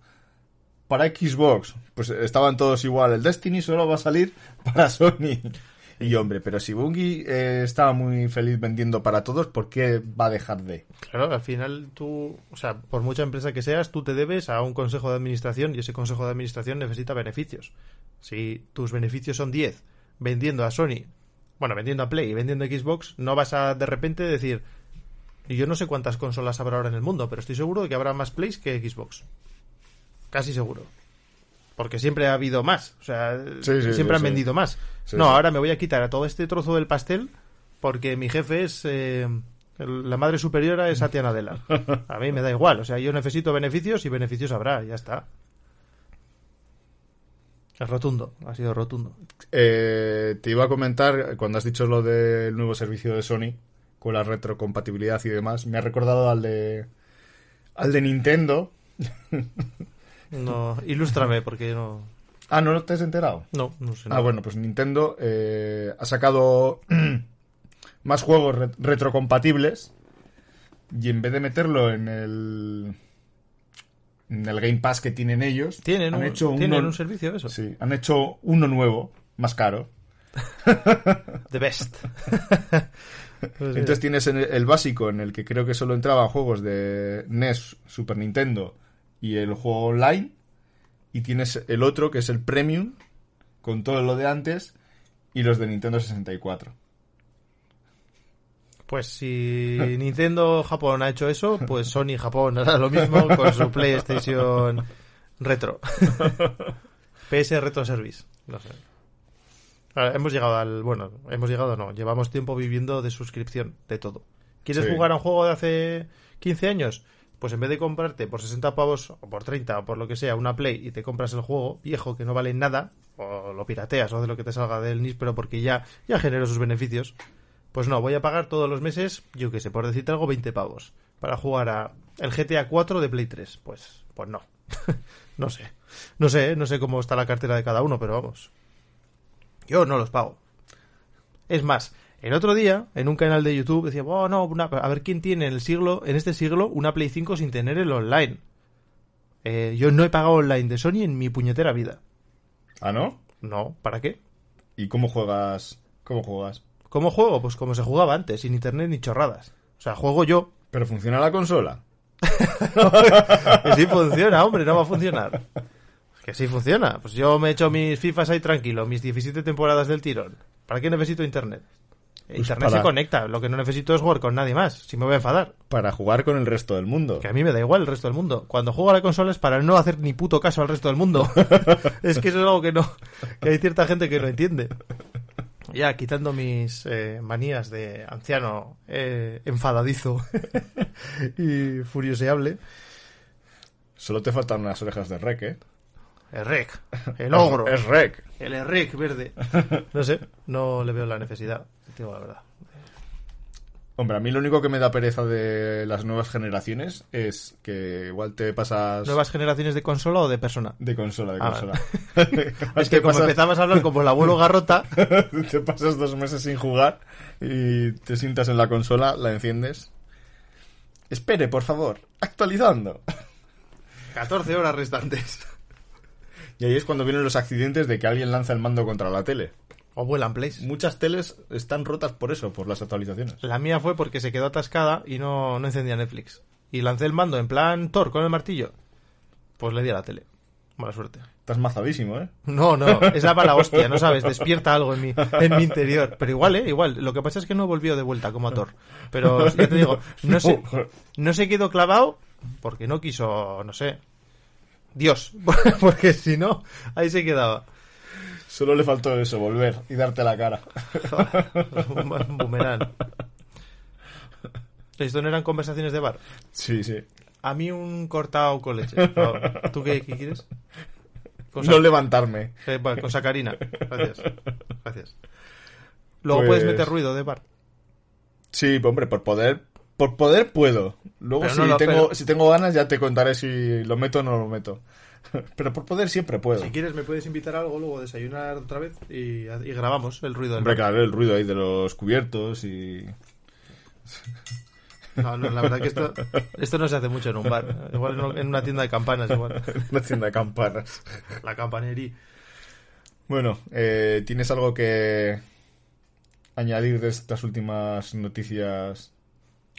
para Xbox. Pues estaban todos igual, el Destiny solo va a salir para Sony. Y hombre, pero si Bungie eh, estaba muy feliz vendiendo para todos, ¿por qué va a dejar de? Claro, al final tú, o sea, por mucha empresa que seas, tú te debes a un consejo de administración y ese consejo de administración necesita beneficios. Si tus beneficios son 10 vendiendo a Sony, bueno, vendiendo a Play y vendiendo Xbox, no vas a de repente decir, y yo no sé cuántas consolas habrá ahora en el mundo, pero estoy seguro de que habrá más Plays que Xbox. Casi seguro. Porque siempre ha habido más, o sea, Sí, sí, siempre han vendido más. No, ahora me voy a quitar a todo este trozo del pastel porque mi jefe es eh, la madre superiora es Satya Nadella. *laughs* A mí me da igual, o sea, yo necesito beneficios y beneficios habrá, ya está. Es rotundo, ha sido rotundo. Eh, te iba a comentar, cuando has dicho lo del nuevo servicio de Sony, con la retrocompatibilidad y demás, me ha recordado al de al de Nintendo, *laughs* No, ilústrame, porque yo no. Ah, ¿no te has enterado? No, no sé. Ah, nada. bueno, pues Nintendo eh, ha sacado *clears throat* más juegos re- retrocompatibles y en vez de meterlo en el en el Game Pass que tienen ellos, ¿Tienen, han un, hecho uno, ¿tienen un servicio de eso? sí, han hecho uno nuevo, más caro. *laughs* The best. *laughs* Entonces tienes en el, el básico en el que creo que solo entraban juegos de NES, Super Nintendo y el juego online y tienes el otro que es el Premium con todo lo de antes y los de Nintendo 64. Pues si *laughs* Nintendo Japón ha hecho eso, pues Sony Japón hará lo mismo con su PlayStation Retro. *laughs* PS Retro Service. No sé. Ahora, hemos llegado al. Bueno, hemos llegado, no. Llevamos tiempo viviendo de suscripción, de todo. ¿Quieres Sí. jugar a un juego de hace 15 años? Pues en vez de comprarte por 60 pavos o por 30 o por lo que sea una Play y te compras el juego viejo que no vale nada, o lo pirateas o de lo que te salga del NIS, pero porque ya, ya generó sus beneficios, pues no, voy a pagar todos los meses, yo qué sé, por decirte algo, 20 pavos para jugar a el GTA 4 de Play 3. Pues, pues no. *laughs* no sé. No sé, no sé cómo está la cartera de cada uno, pero vamos. Yo no los pago. Es más, el otro día, en un canal de YouTube, decía, oh, no, una- a ver quién tiene en el siglo, en este siglo, una Play 5 sin tener el online. Eh, yo no he pagado online de Sony en mi puñetera vida. ¿Ah, no? No, ¿para qué? ¿Y cómo juegas? ¿Cómo juegas? ¿Cómo juego? Pues como se jugaba antes, sin internet ni chorradas. O sea, juego yo. ¿Pero funciona la consola? *laughs* Que sí funciona, hombre, no va a funcionar. Que sí funciona. Pues yo me he hecho mis FIFAs ahí tranquilo, mis 17 temporadas del tirón. ¿Para qué necesito internet? Internet Pues para- se conecta, lo que no necesito es jugar con nadie más, si me voy a enfadar. Para jugar con el resto del mundo. Que a mí me da igual el resto del mundo. Cuando juego a la consola es para no hacer ni puto caso al resto del mundo. *laughs* es que eso es algo que no. que hay cierta gente que no entiende. Ya, quitando mis eh, manías de anciano eh, enfadadizo *laughs* y furioseable. Solo te faltan unas orejas de rec, ¿eh? El rec, el *laughs* ogro, Es rec. el rec verde. No sé, no le veo la necesidad, digo la verdad. Hombre, a mí lo único que me da pereza de las nuevas generaciones es que igual te pasas... ¿Nuevas generaciones de consola o de persona? De consola, de Ah, consola. *laughs* Es que como pasas, empezabas a hablar como el abuelo Garrota, *laughs* te pasas dos meses sin jugar y te sientas en la consola, la enciendes. Espere, por favor, actualizando. 14 horas restantes. Y ahí es cuando vienen los accidentes de que alguien lanza el mando contra la tele. O vuelan plays. Muchas teles están rotas por eso, por las actualizaciones. La mía fue porque se quedó atascada y no, no encendía Netflix. Y lancé el mando en plan Thor con el martillo. Pues le di a la tele. Mala suerte. Estás mazadísimo, ¿eh? No, no, es la mala hostia, no sabes, despierta algo en mi, en mi interior. Pero igual, ¿eh? Igual. Lo que pasa es que no volvió de vuelta como a Thor. Pero ya te digo, no se, no se quedó clavado porque no quiso, no sé. Dios, *laughs* porque si no, ahí se quedaba. Solo le faltó eso, volver y darte la cara. *laughs* Un boomerang. ¿Esto no eran conversaciones de bar? Sí, sí. A mí un cortado con leche. ¿Tú qué, qué quieres? No levantarme. eh, bueno, con sacarina. Gracias. Gracias. Luego Pues- puedes meter ruido de bar. Sí, hombre, por poder, por poder puedo. Luego si no lo- tengo, pero- si tengo ganas ya te contaré si lo meto o no lo meto. *laughs* Pero por poder siempre puedo. Si quieres me puedes invitar a algo, luego desayunar otra vez y, y grabamos el ruido del Hombre, claro, el ruido ahí de los cubiertos y... *laughs* No, no, la verdad que esto, esto no se hace mucho en un bar. Igual en, en una tienda de campanas, igual. *laughs* una tienda de campanas. La campanería. Bueno, eh, ¿tienes algo que añadir de estas últimas noticias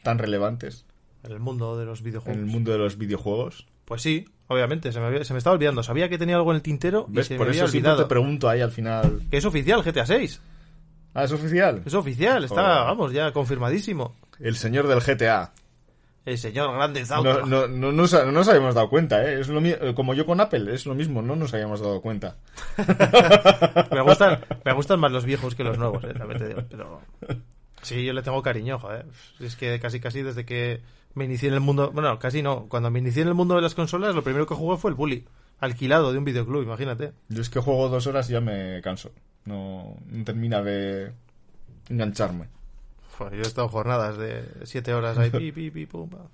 tan relevantes En el mundo de los videojuegos. en el mundo de los videojuegos? Pues sí, obviamente, se me, había- se me estaba olvidando. Sabía que tenía algo en el tintero y se Por me eso olvidado. te pregunto ahí al final. Que es oficial, GTA 6. Ah, ¿es oficial? Es oficial, está, vamos, ya confirmadísimo. El señor del GTA. El señor Grande. No, no, no, nos, no nos habíamos dado cuenta, ¿eh? Es lo eh, como yo con Apple, es lo mismo, no nos habíamos dado cuenta. *laughs* Me gustan, me gustan más los viejos que los nuevos, eh, te digo. Pero sí, yo le tengo cariño, joder. Es que casi casi desde que me inicié en el mundo, bueno, casi no, cuando me inicié en el mundo de las consolas, lo primero que jugué fue el Bully, alquilado de un videoclub, imagínate. Yo es que juego dos horas y ya me canso. No, no termina de engancharme. Joder, yo he estado jornadas de siete horas ahí, *laughs* pi, pi, pi, pum, pa.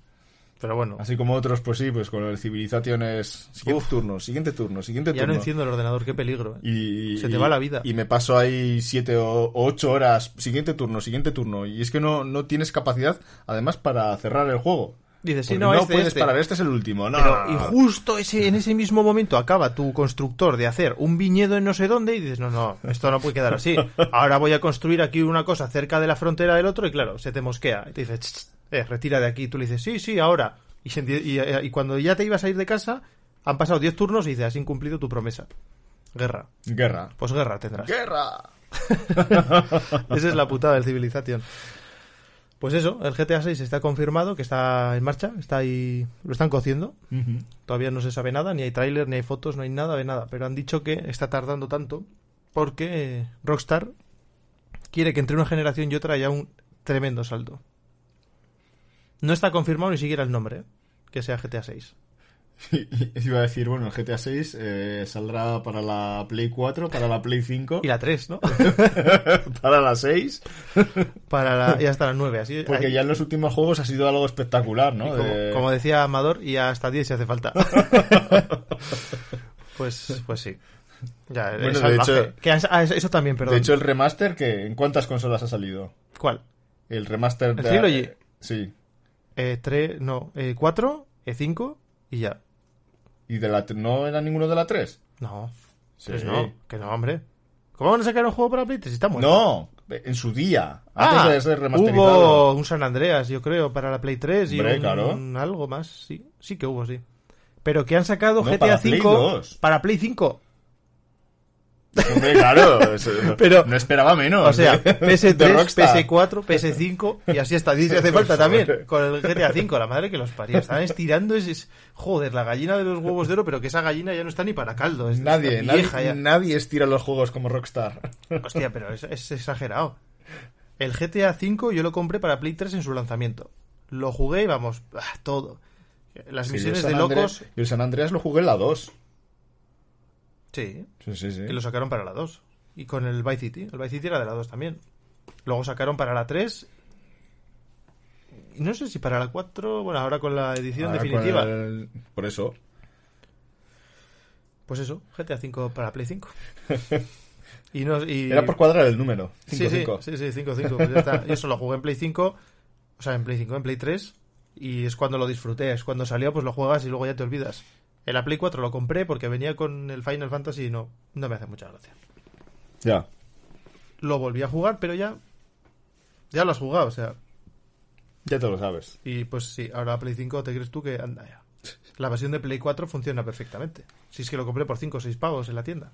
Pero bueno, Así como otros, pues sí, pues con el Civilization es siguiente Uf. turno, siguiente turno, siguiente ya no turno. enciendo el ordenador, qué peligro. ¿eh? y, Se te y- va la vida. Y me paso ahí siete o ocho horas, siguiente turno, siguiente turno. Y es que no, no tienes capacidad, además, para cerrar el juego. Dices, sí, no, no este, puedes este. parar, este es el último. No, Pero, no, no, y no. justo ese, en ese mismo *laughs* momento acaba tu constructor de hacer un viñedo en no sé dónde y dices, no, no, esto no puede quedar así. *laughs* Ahora voy a construir aquí una cosa cerca de la frontera del otro y claro, se te mosquea. Y te dice, "Ch, ch, eh, retira de aquí. Tú le dices, sí, sí, ahora. Y, se enti- y, y cuando ya te ibas a ir de casa, han pasado 10 turnos y dices, has incumplido tu promesa. Guerra. Guerra. Pues guerra tendrás. ¡Guerra! *laughs* Esa es la putada del Civilization. Pues eso, el GTA 6 está confirmado que está en marcha, está ahí, lo están cociendo. Todavía no se sabe nada, ni hay tráiler, ni hay fotos, no hay nada de nada. Pero han dicho que está tardando tanto porque Rockstar quiere que entre una generación y otra haya un tremendo salto. No está confirmado ni siquiera el nombre, que sea GTA 6. *laughs* Iba a decir, bueno, el GTA 6 eh, saldrá para la Play 4, para la Play 5, Y la 3, ¿no? *laughs* para la 6, Para la, y hasta la 9. Así, porque ahí- ya en los últimos juegos ha sido algo espectacular, ¿no? como, De- como decía Amador, y hasta 10 si hace falta. *laughs* pues, pues sí. Ya, Bueno, es de hecho- Que ah, eso también, perdón. De hecho, el remaster, que ¿en cuántas consolas ha salido? ¿Cuál? El remaster ¿El de... Trilogy? Sí. Eh, 3, no, eh, 4, eh, 5 y ya. ¿Y de la... no era ninguno de la 3? No, Sí. pues no, que no, hombre. ¿Cómo van a sacar un juego para Play 3 si está muerto? No, en su día. Antes Ah, de ser remasterizado. hubo un San Andreas, yo creo, para la Play 3 y Hombre, un, claro. algo más, sí, sí que hubo, sí. Pero que han sacado No, GTA para Play 5 2. para Play 5. Hombre, claro. eso- *laughs* Pero- no esperaba menos. O sea, *laughs* de- de PS3, Rockstar. PS4, PS5 y así hasta 10 si hace falta también. Con el *laughs* GTA 5, la madre que los parió. Están estirando ese... es- Joder, la gallina de los huevos de oro, pero que esa gallina ya no está ni para caldo. Es, Nadie, está vieja nadie, ya. nadie estira los juegos como Rockstar. Hostia, pero es, es exagerado. El GTA V yo lo compré para Play 3 en su lanzamiento. Lo jugué y vamos, ah, todo. Las misiones de locos... yo el San Andreas lo jugué en la 2. Sí, Sí, sí, sí. que lo sacaron para la 2. Y con el Vice City. El Vice City era de la 2 también. Luego sacaron para la 3. Y No sé si para la 4. Bueno, ahora con la edición Ahora definitiva. el- Por eso. Pues eso, GTA 5 para Play 5. *laughs* y no, y... Era por cuadrar el número. Sí, sí, 5-5. sí, sí, 5, 5. Pues ya está. Yo solo jugué en Play 5. O sea, en Play 5, en Play 3. Y es cuando lo disfruté. Es cuando salió, pues lo juegas y luego ya te olvidas. En la Play 4 lo compré porque venía con el Final Fantasy y no, no me hace mucha gracia. Ya. Lo volví a jugar, pero ya. Ya lo has jugado, o sea. Ya te lo sabes. Y pues sí, ahora la Play 5 te crees tú que anda ya. La versión de Play 4 funciona perfectamente. Si es que lo compré por 5 o 6 pavos en la tienda.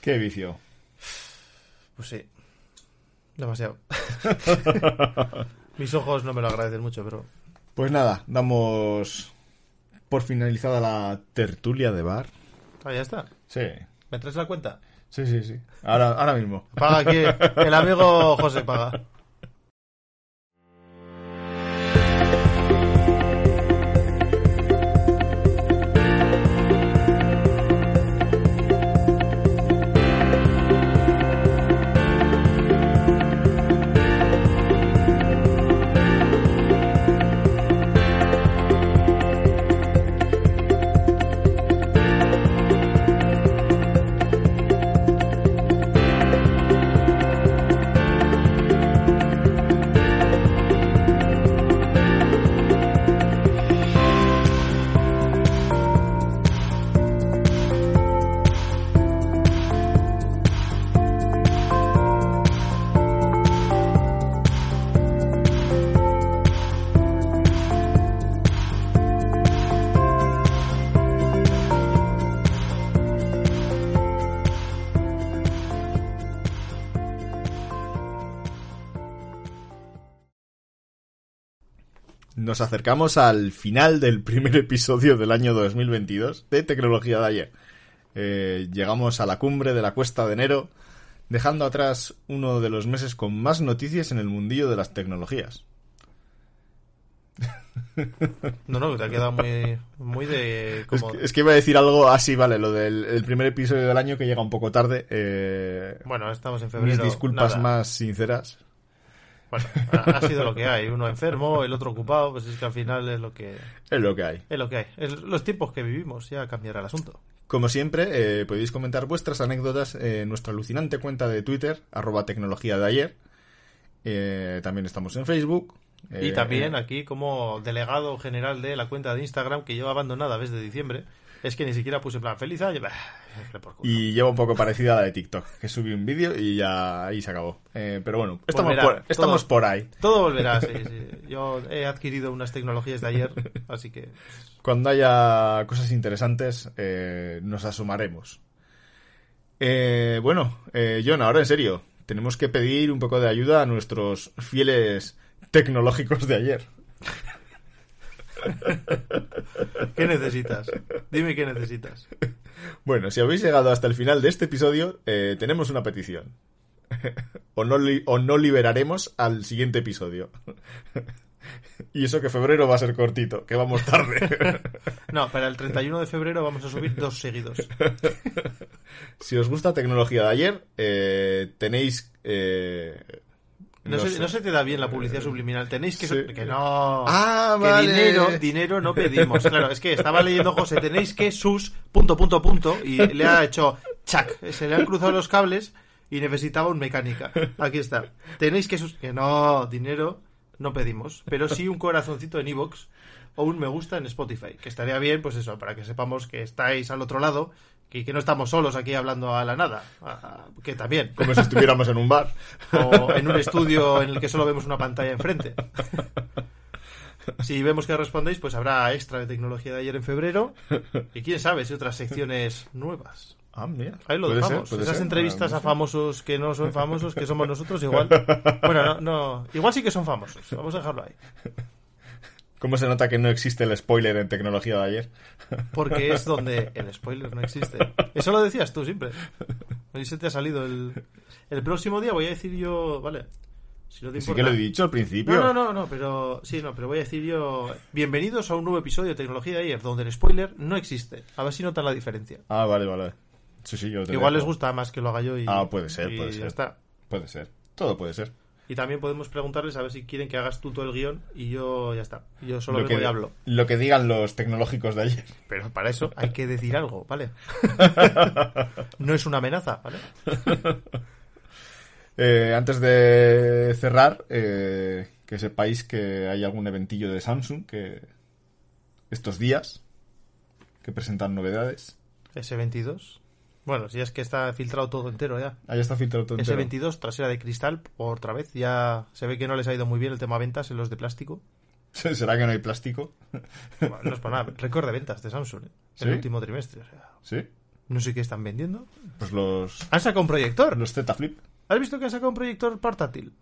Qué vicio. Pues sí. Demasiado. *laughs* Mis ojos no me lo agradecen mucho, pero. Pues nada, damos por finalizada la tertulia de bar. Ah, ya está. Sí. ¿Me traes la cuenta? Sí, sí, sí. Ahora, ahora mismo. Paga aquí. El amigo *laughs* José paga. Nos acercamos al final del primer *laughs* episodio del año 2022 de Tecnología de ayer. Eh, llegamos a la cumbre de la cuesta de enero, dejando atrás uno de los meses con más noticias en el mundillo de las tecnologías. No, no, te ha quedado muy, muy de. Es Como... que, es que iba a decir algo así, vale, lo del el primer episodio del año que llega un poco tarde. eh, Bueno, estamos en febrero. mis disculpas nada. más sinceras. Bueno, ha, ha sido lo que hay. Uno enfermo, el otro ocupado, pues es que al final es lo que, Es lo que hay. es lo que hay. Es los tiempos que vivimos, ya cambiará el asunto. Como siempre, eh, podéis comentar vuestras anécdotas en nuestra alucinante cuenta de Twitter, arroba tecnología de ayer. Eh, también estamos en Facebook. Y Eh, también aquí como delegado general de la cuenta de Instagram que yo abandonada desde diciembre, es que ni siquiera puse plan feliz año. Culo. Y lleva un poco parecida a la de TikTok, que subí un vídeo y ya ahí se acabó. Eh, pero bueno, estamos, Volverá, por, estamos todo. por ahí. Todo volverá, *laughs* sí, sí. Yo he adquirido unas tecnologías de ayer, así que Cuando haya cosas interesantes, eh, nos asomaremos. Eh, bueno, eh, John, ahora en serio, tenemos que pedir un poco de ayuda a nuestros fieles tecnológicos de ayer. *laughs* *laughs* ¿qué necesitas? Dime qué necesitas. Bueno, si habéis llegado hasta el final de este episodio, eh, tenemos una petición. *laughs* o, no li- o no liberaremos al siguiente episodio. *laughs* y eso que febrero va a ser cortito, que vamos tarde. No, para el 31 de febrero vamos a subir dos seguidos. si os gusta tecnología de ayer, eh, tenéis... eh, No, se, no se te da bien la publicidad subliminal. Tenéis que... Sí. Que no... Ah, que vale. dinero, dinero no pedimos. Claro, es que estaba leyendo José, tenéis que sus... punto, punto, punto, y le ha hecho chac. Se le han cruzado los cables y necesitaba un mecánica. Aquí está. Tenéis que sus... Que no, dinero no pedimos. Pero sí un corazoncito en iVoox o un me gusta en Spotify. Que estaría bien, pues eso, para que sepamos que estáis al otro lado que, que no estamos solos aquí hablando a la nada. Que también. Como si estuviéramos en un bar. *laughs* o en un estudio en el que solo vemos una pantalla enfrente. Si vemos que respondéis, pues habrá extra de tecnología de ayer en febrero. Y quién sabe si otras secciones nuevas. Ah, mira. Ahí lo ser, dejamos. puede Esas ser. entrevistas Ah, a famosos que no son famosos, que somos nosotros, igual. Bueno, no, no. Igual sí que son famosos. Vamos a dejarlo ahí. ¿Cómo se nota que no existe el spoiler en tecnología de ayer? *laughs* Porque es donde el spoiler no existe. Eso lo decías tú siempre. Hoy se te ha salido el. El próximo día voy a decir yo. Vale. Si no te Sí que lo he dicho al principio. No, no, no, no, pero sí, no, pero voy a decir yo, bienvenidos a un nuevo episodio de Tecnología de ayer, donde el spoiler no existe. A ver si notan la diferencia. Ah, vale, vale. Sí, sí, yo te Igual dejo. les gusta más que lo haga yo y Ah, puede ser, y puede ya ser. está. Puede ser. Todo puede ser. Y también podemos preguntarles a ver si quieren que hagas tú todo el guion y yo ya está. Yo solo lo, vengo que, y hablo. lo que digan los tecnológicos de ayer. Pero para eso hay que decir algo, ¿vale? *laughs* no es una amenaza, ¿vale? *laughs* Eh, antes de cerrar, eh, que sepáis que hay algún eventillo de Samsung que estos días que presentan novedades. S22. Bueno, si es que está filtrado todo entero ya. Ahí está filtrado todo entero. S22, trasera de cristal, otra vez. Ya se ve que no les ha ido muy bien el tema ventas en los de plástico. *laughs* ¿Será que no hay plástico? *laughs* Bueno, no es para nada. Récord de ventas de Samsung, ¿eh? ¿Sí? El último trimestre. o sea, Sí. no sé qué están vendiendo. Pues los, Han sacado un proyector. los Z Flip. ¿Has visto que han sacado un proyector portátil?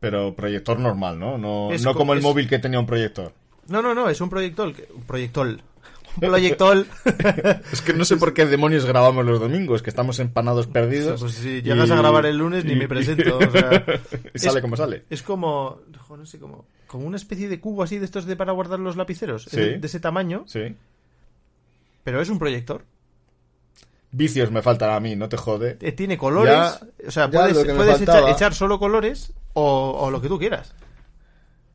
Pero proyector normal, ¿no? No, Es no co- como el es- móvil que tenía un proyector. No, no, no, es un proyector. Un proyector. Un proyector. *laughs* Es que no sé por qué demonios grabamos los domingos, que estamos empanados perdidos. Pues si llegas a grabar el lunes, ni me presento, o sea, *laughs* y sale es- como sale. Es como, no sé, como, como una especie de cubo así de estos de para guardar los lapiceros, Sí. de, de ese tamaño, Sí. pero es un proyector. Vicios me faltan a mí, no te jode. Eh, Tiene colores, Ya- o sea, puedes, echar solo colores o, o lo que tú quieras.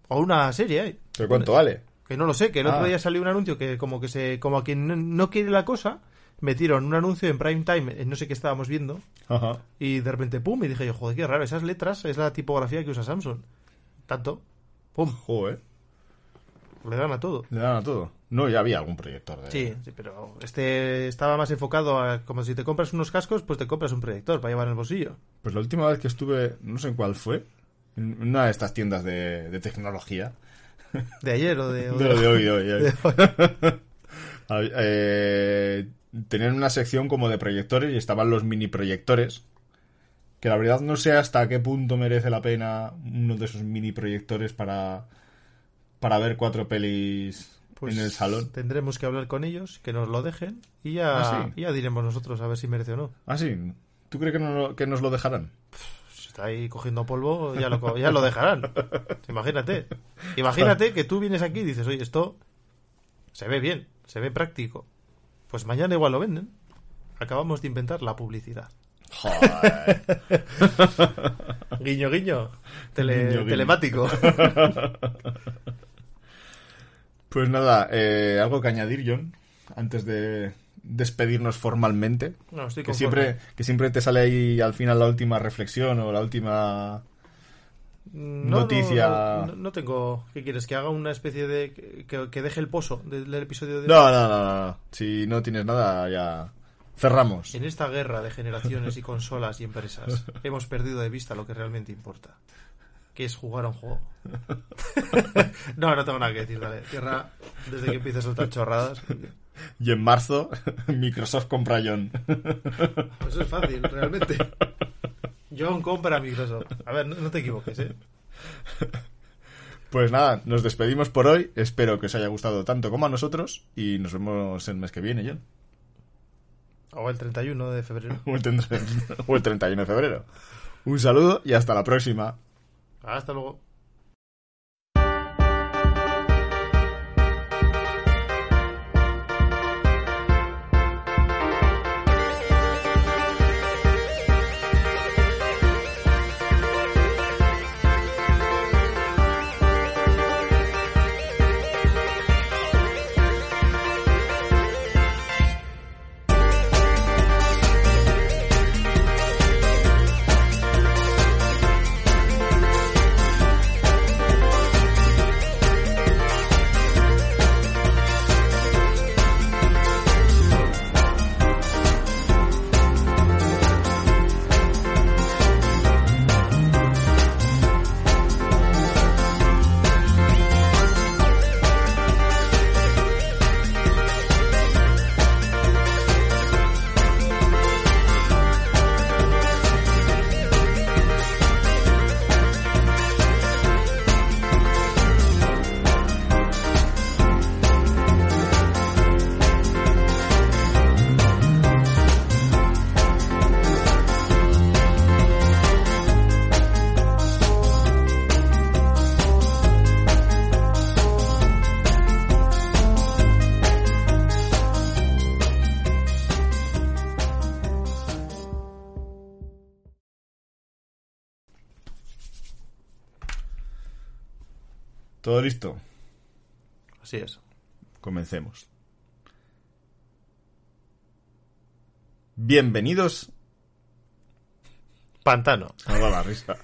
O una serie, ¿eh? ¿Pero cuánto vale? Que no lo sé, que el otro Ah. día salió un anuncio que como que se como a quien no, no quiere la cosa, metieron un anuncio en prime time, en no sé qué estábamos viendo, Ajá. y de repente pum, y dije yo, joder, qué raro, esas letras es la tipografía que usa Samsung. Tanto, pum, Joder, le dan a todo. le dan a todo. No, ya había algún proyector de... Sí, sí, pero este estaba más enfocado a como si te compras unos cascos, pues te compras un proyector para llevar en el bolsillo. Pues la última vez que estuve, no sé en cuál fue, en una de estas tiendas de, de tecnología. De ayer o *laughs* de... hoy, de hoy. de hoy. *laughs* *laughs* eh, tenían una sección como de proyectores y estaban los mini proyectores. Que la verdad no sé hasta qué punto merece la pena uno de esos mini proyectores para, para ver cuatro pelis Pues en el salón. Tendremos que hablar con ellos, que nos lo dejen y ya, Ah, sí. ya diremos nosotros a ver si merece o no. Ah, sí. ¿Tú crees que, no, que nos lo dejarán? Está ahí cogiendo polvo, ya lo, ya lo dejarán. Imagínate. Imagínate que tú vienes aquí y dices, oye, esto se ve bien, se ve práctico. Pues mañana igual lo venden. Acabamos de inventar la publicidad. Joder. Guiño, guiño. Tele- Guiño, guiño. Telemático. Pues nada, eh, algo que añadir, John, antes de despedirnos formalmente. No, estoy Que siempre, que siempre te sale ahí al final la última reflexión o la última... No, noticia. No, no, no tengo. ¿Qué quieres? ¿Que haga una especie de. que, que deje el pozo del, del episodio de. No, no, no, no, no. Si no tienes nada, ya cerramos. En esta guerra de generaciones y consolas y empresas, *laughs* hemos perdido de vista lo que realmente importa. Que es jugar a un juego. *laughs* *laughs* no, no tengo nada que decir, dale. Cierra desde que empieces a soltar chorradas. *laughs* Y en marzo, *laughs* Microsoft compra John. *laughs* Eso es fácil, realmente. John compra Microsoft. A ver, no, no te equivoques, ¿eh? Pues nada, nos despedimos por hoy. Espero que os haya gustado tanto como a nosotros. Y nos vemos el mes que viene, John. O el 31 de febrero. O el, o el 31 de febrero. Un saludo y hasta la próxima. Hasta luego. ¿Todo listo? Así es. Comencemos. Bienvenidos Pantano. a la risa.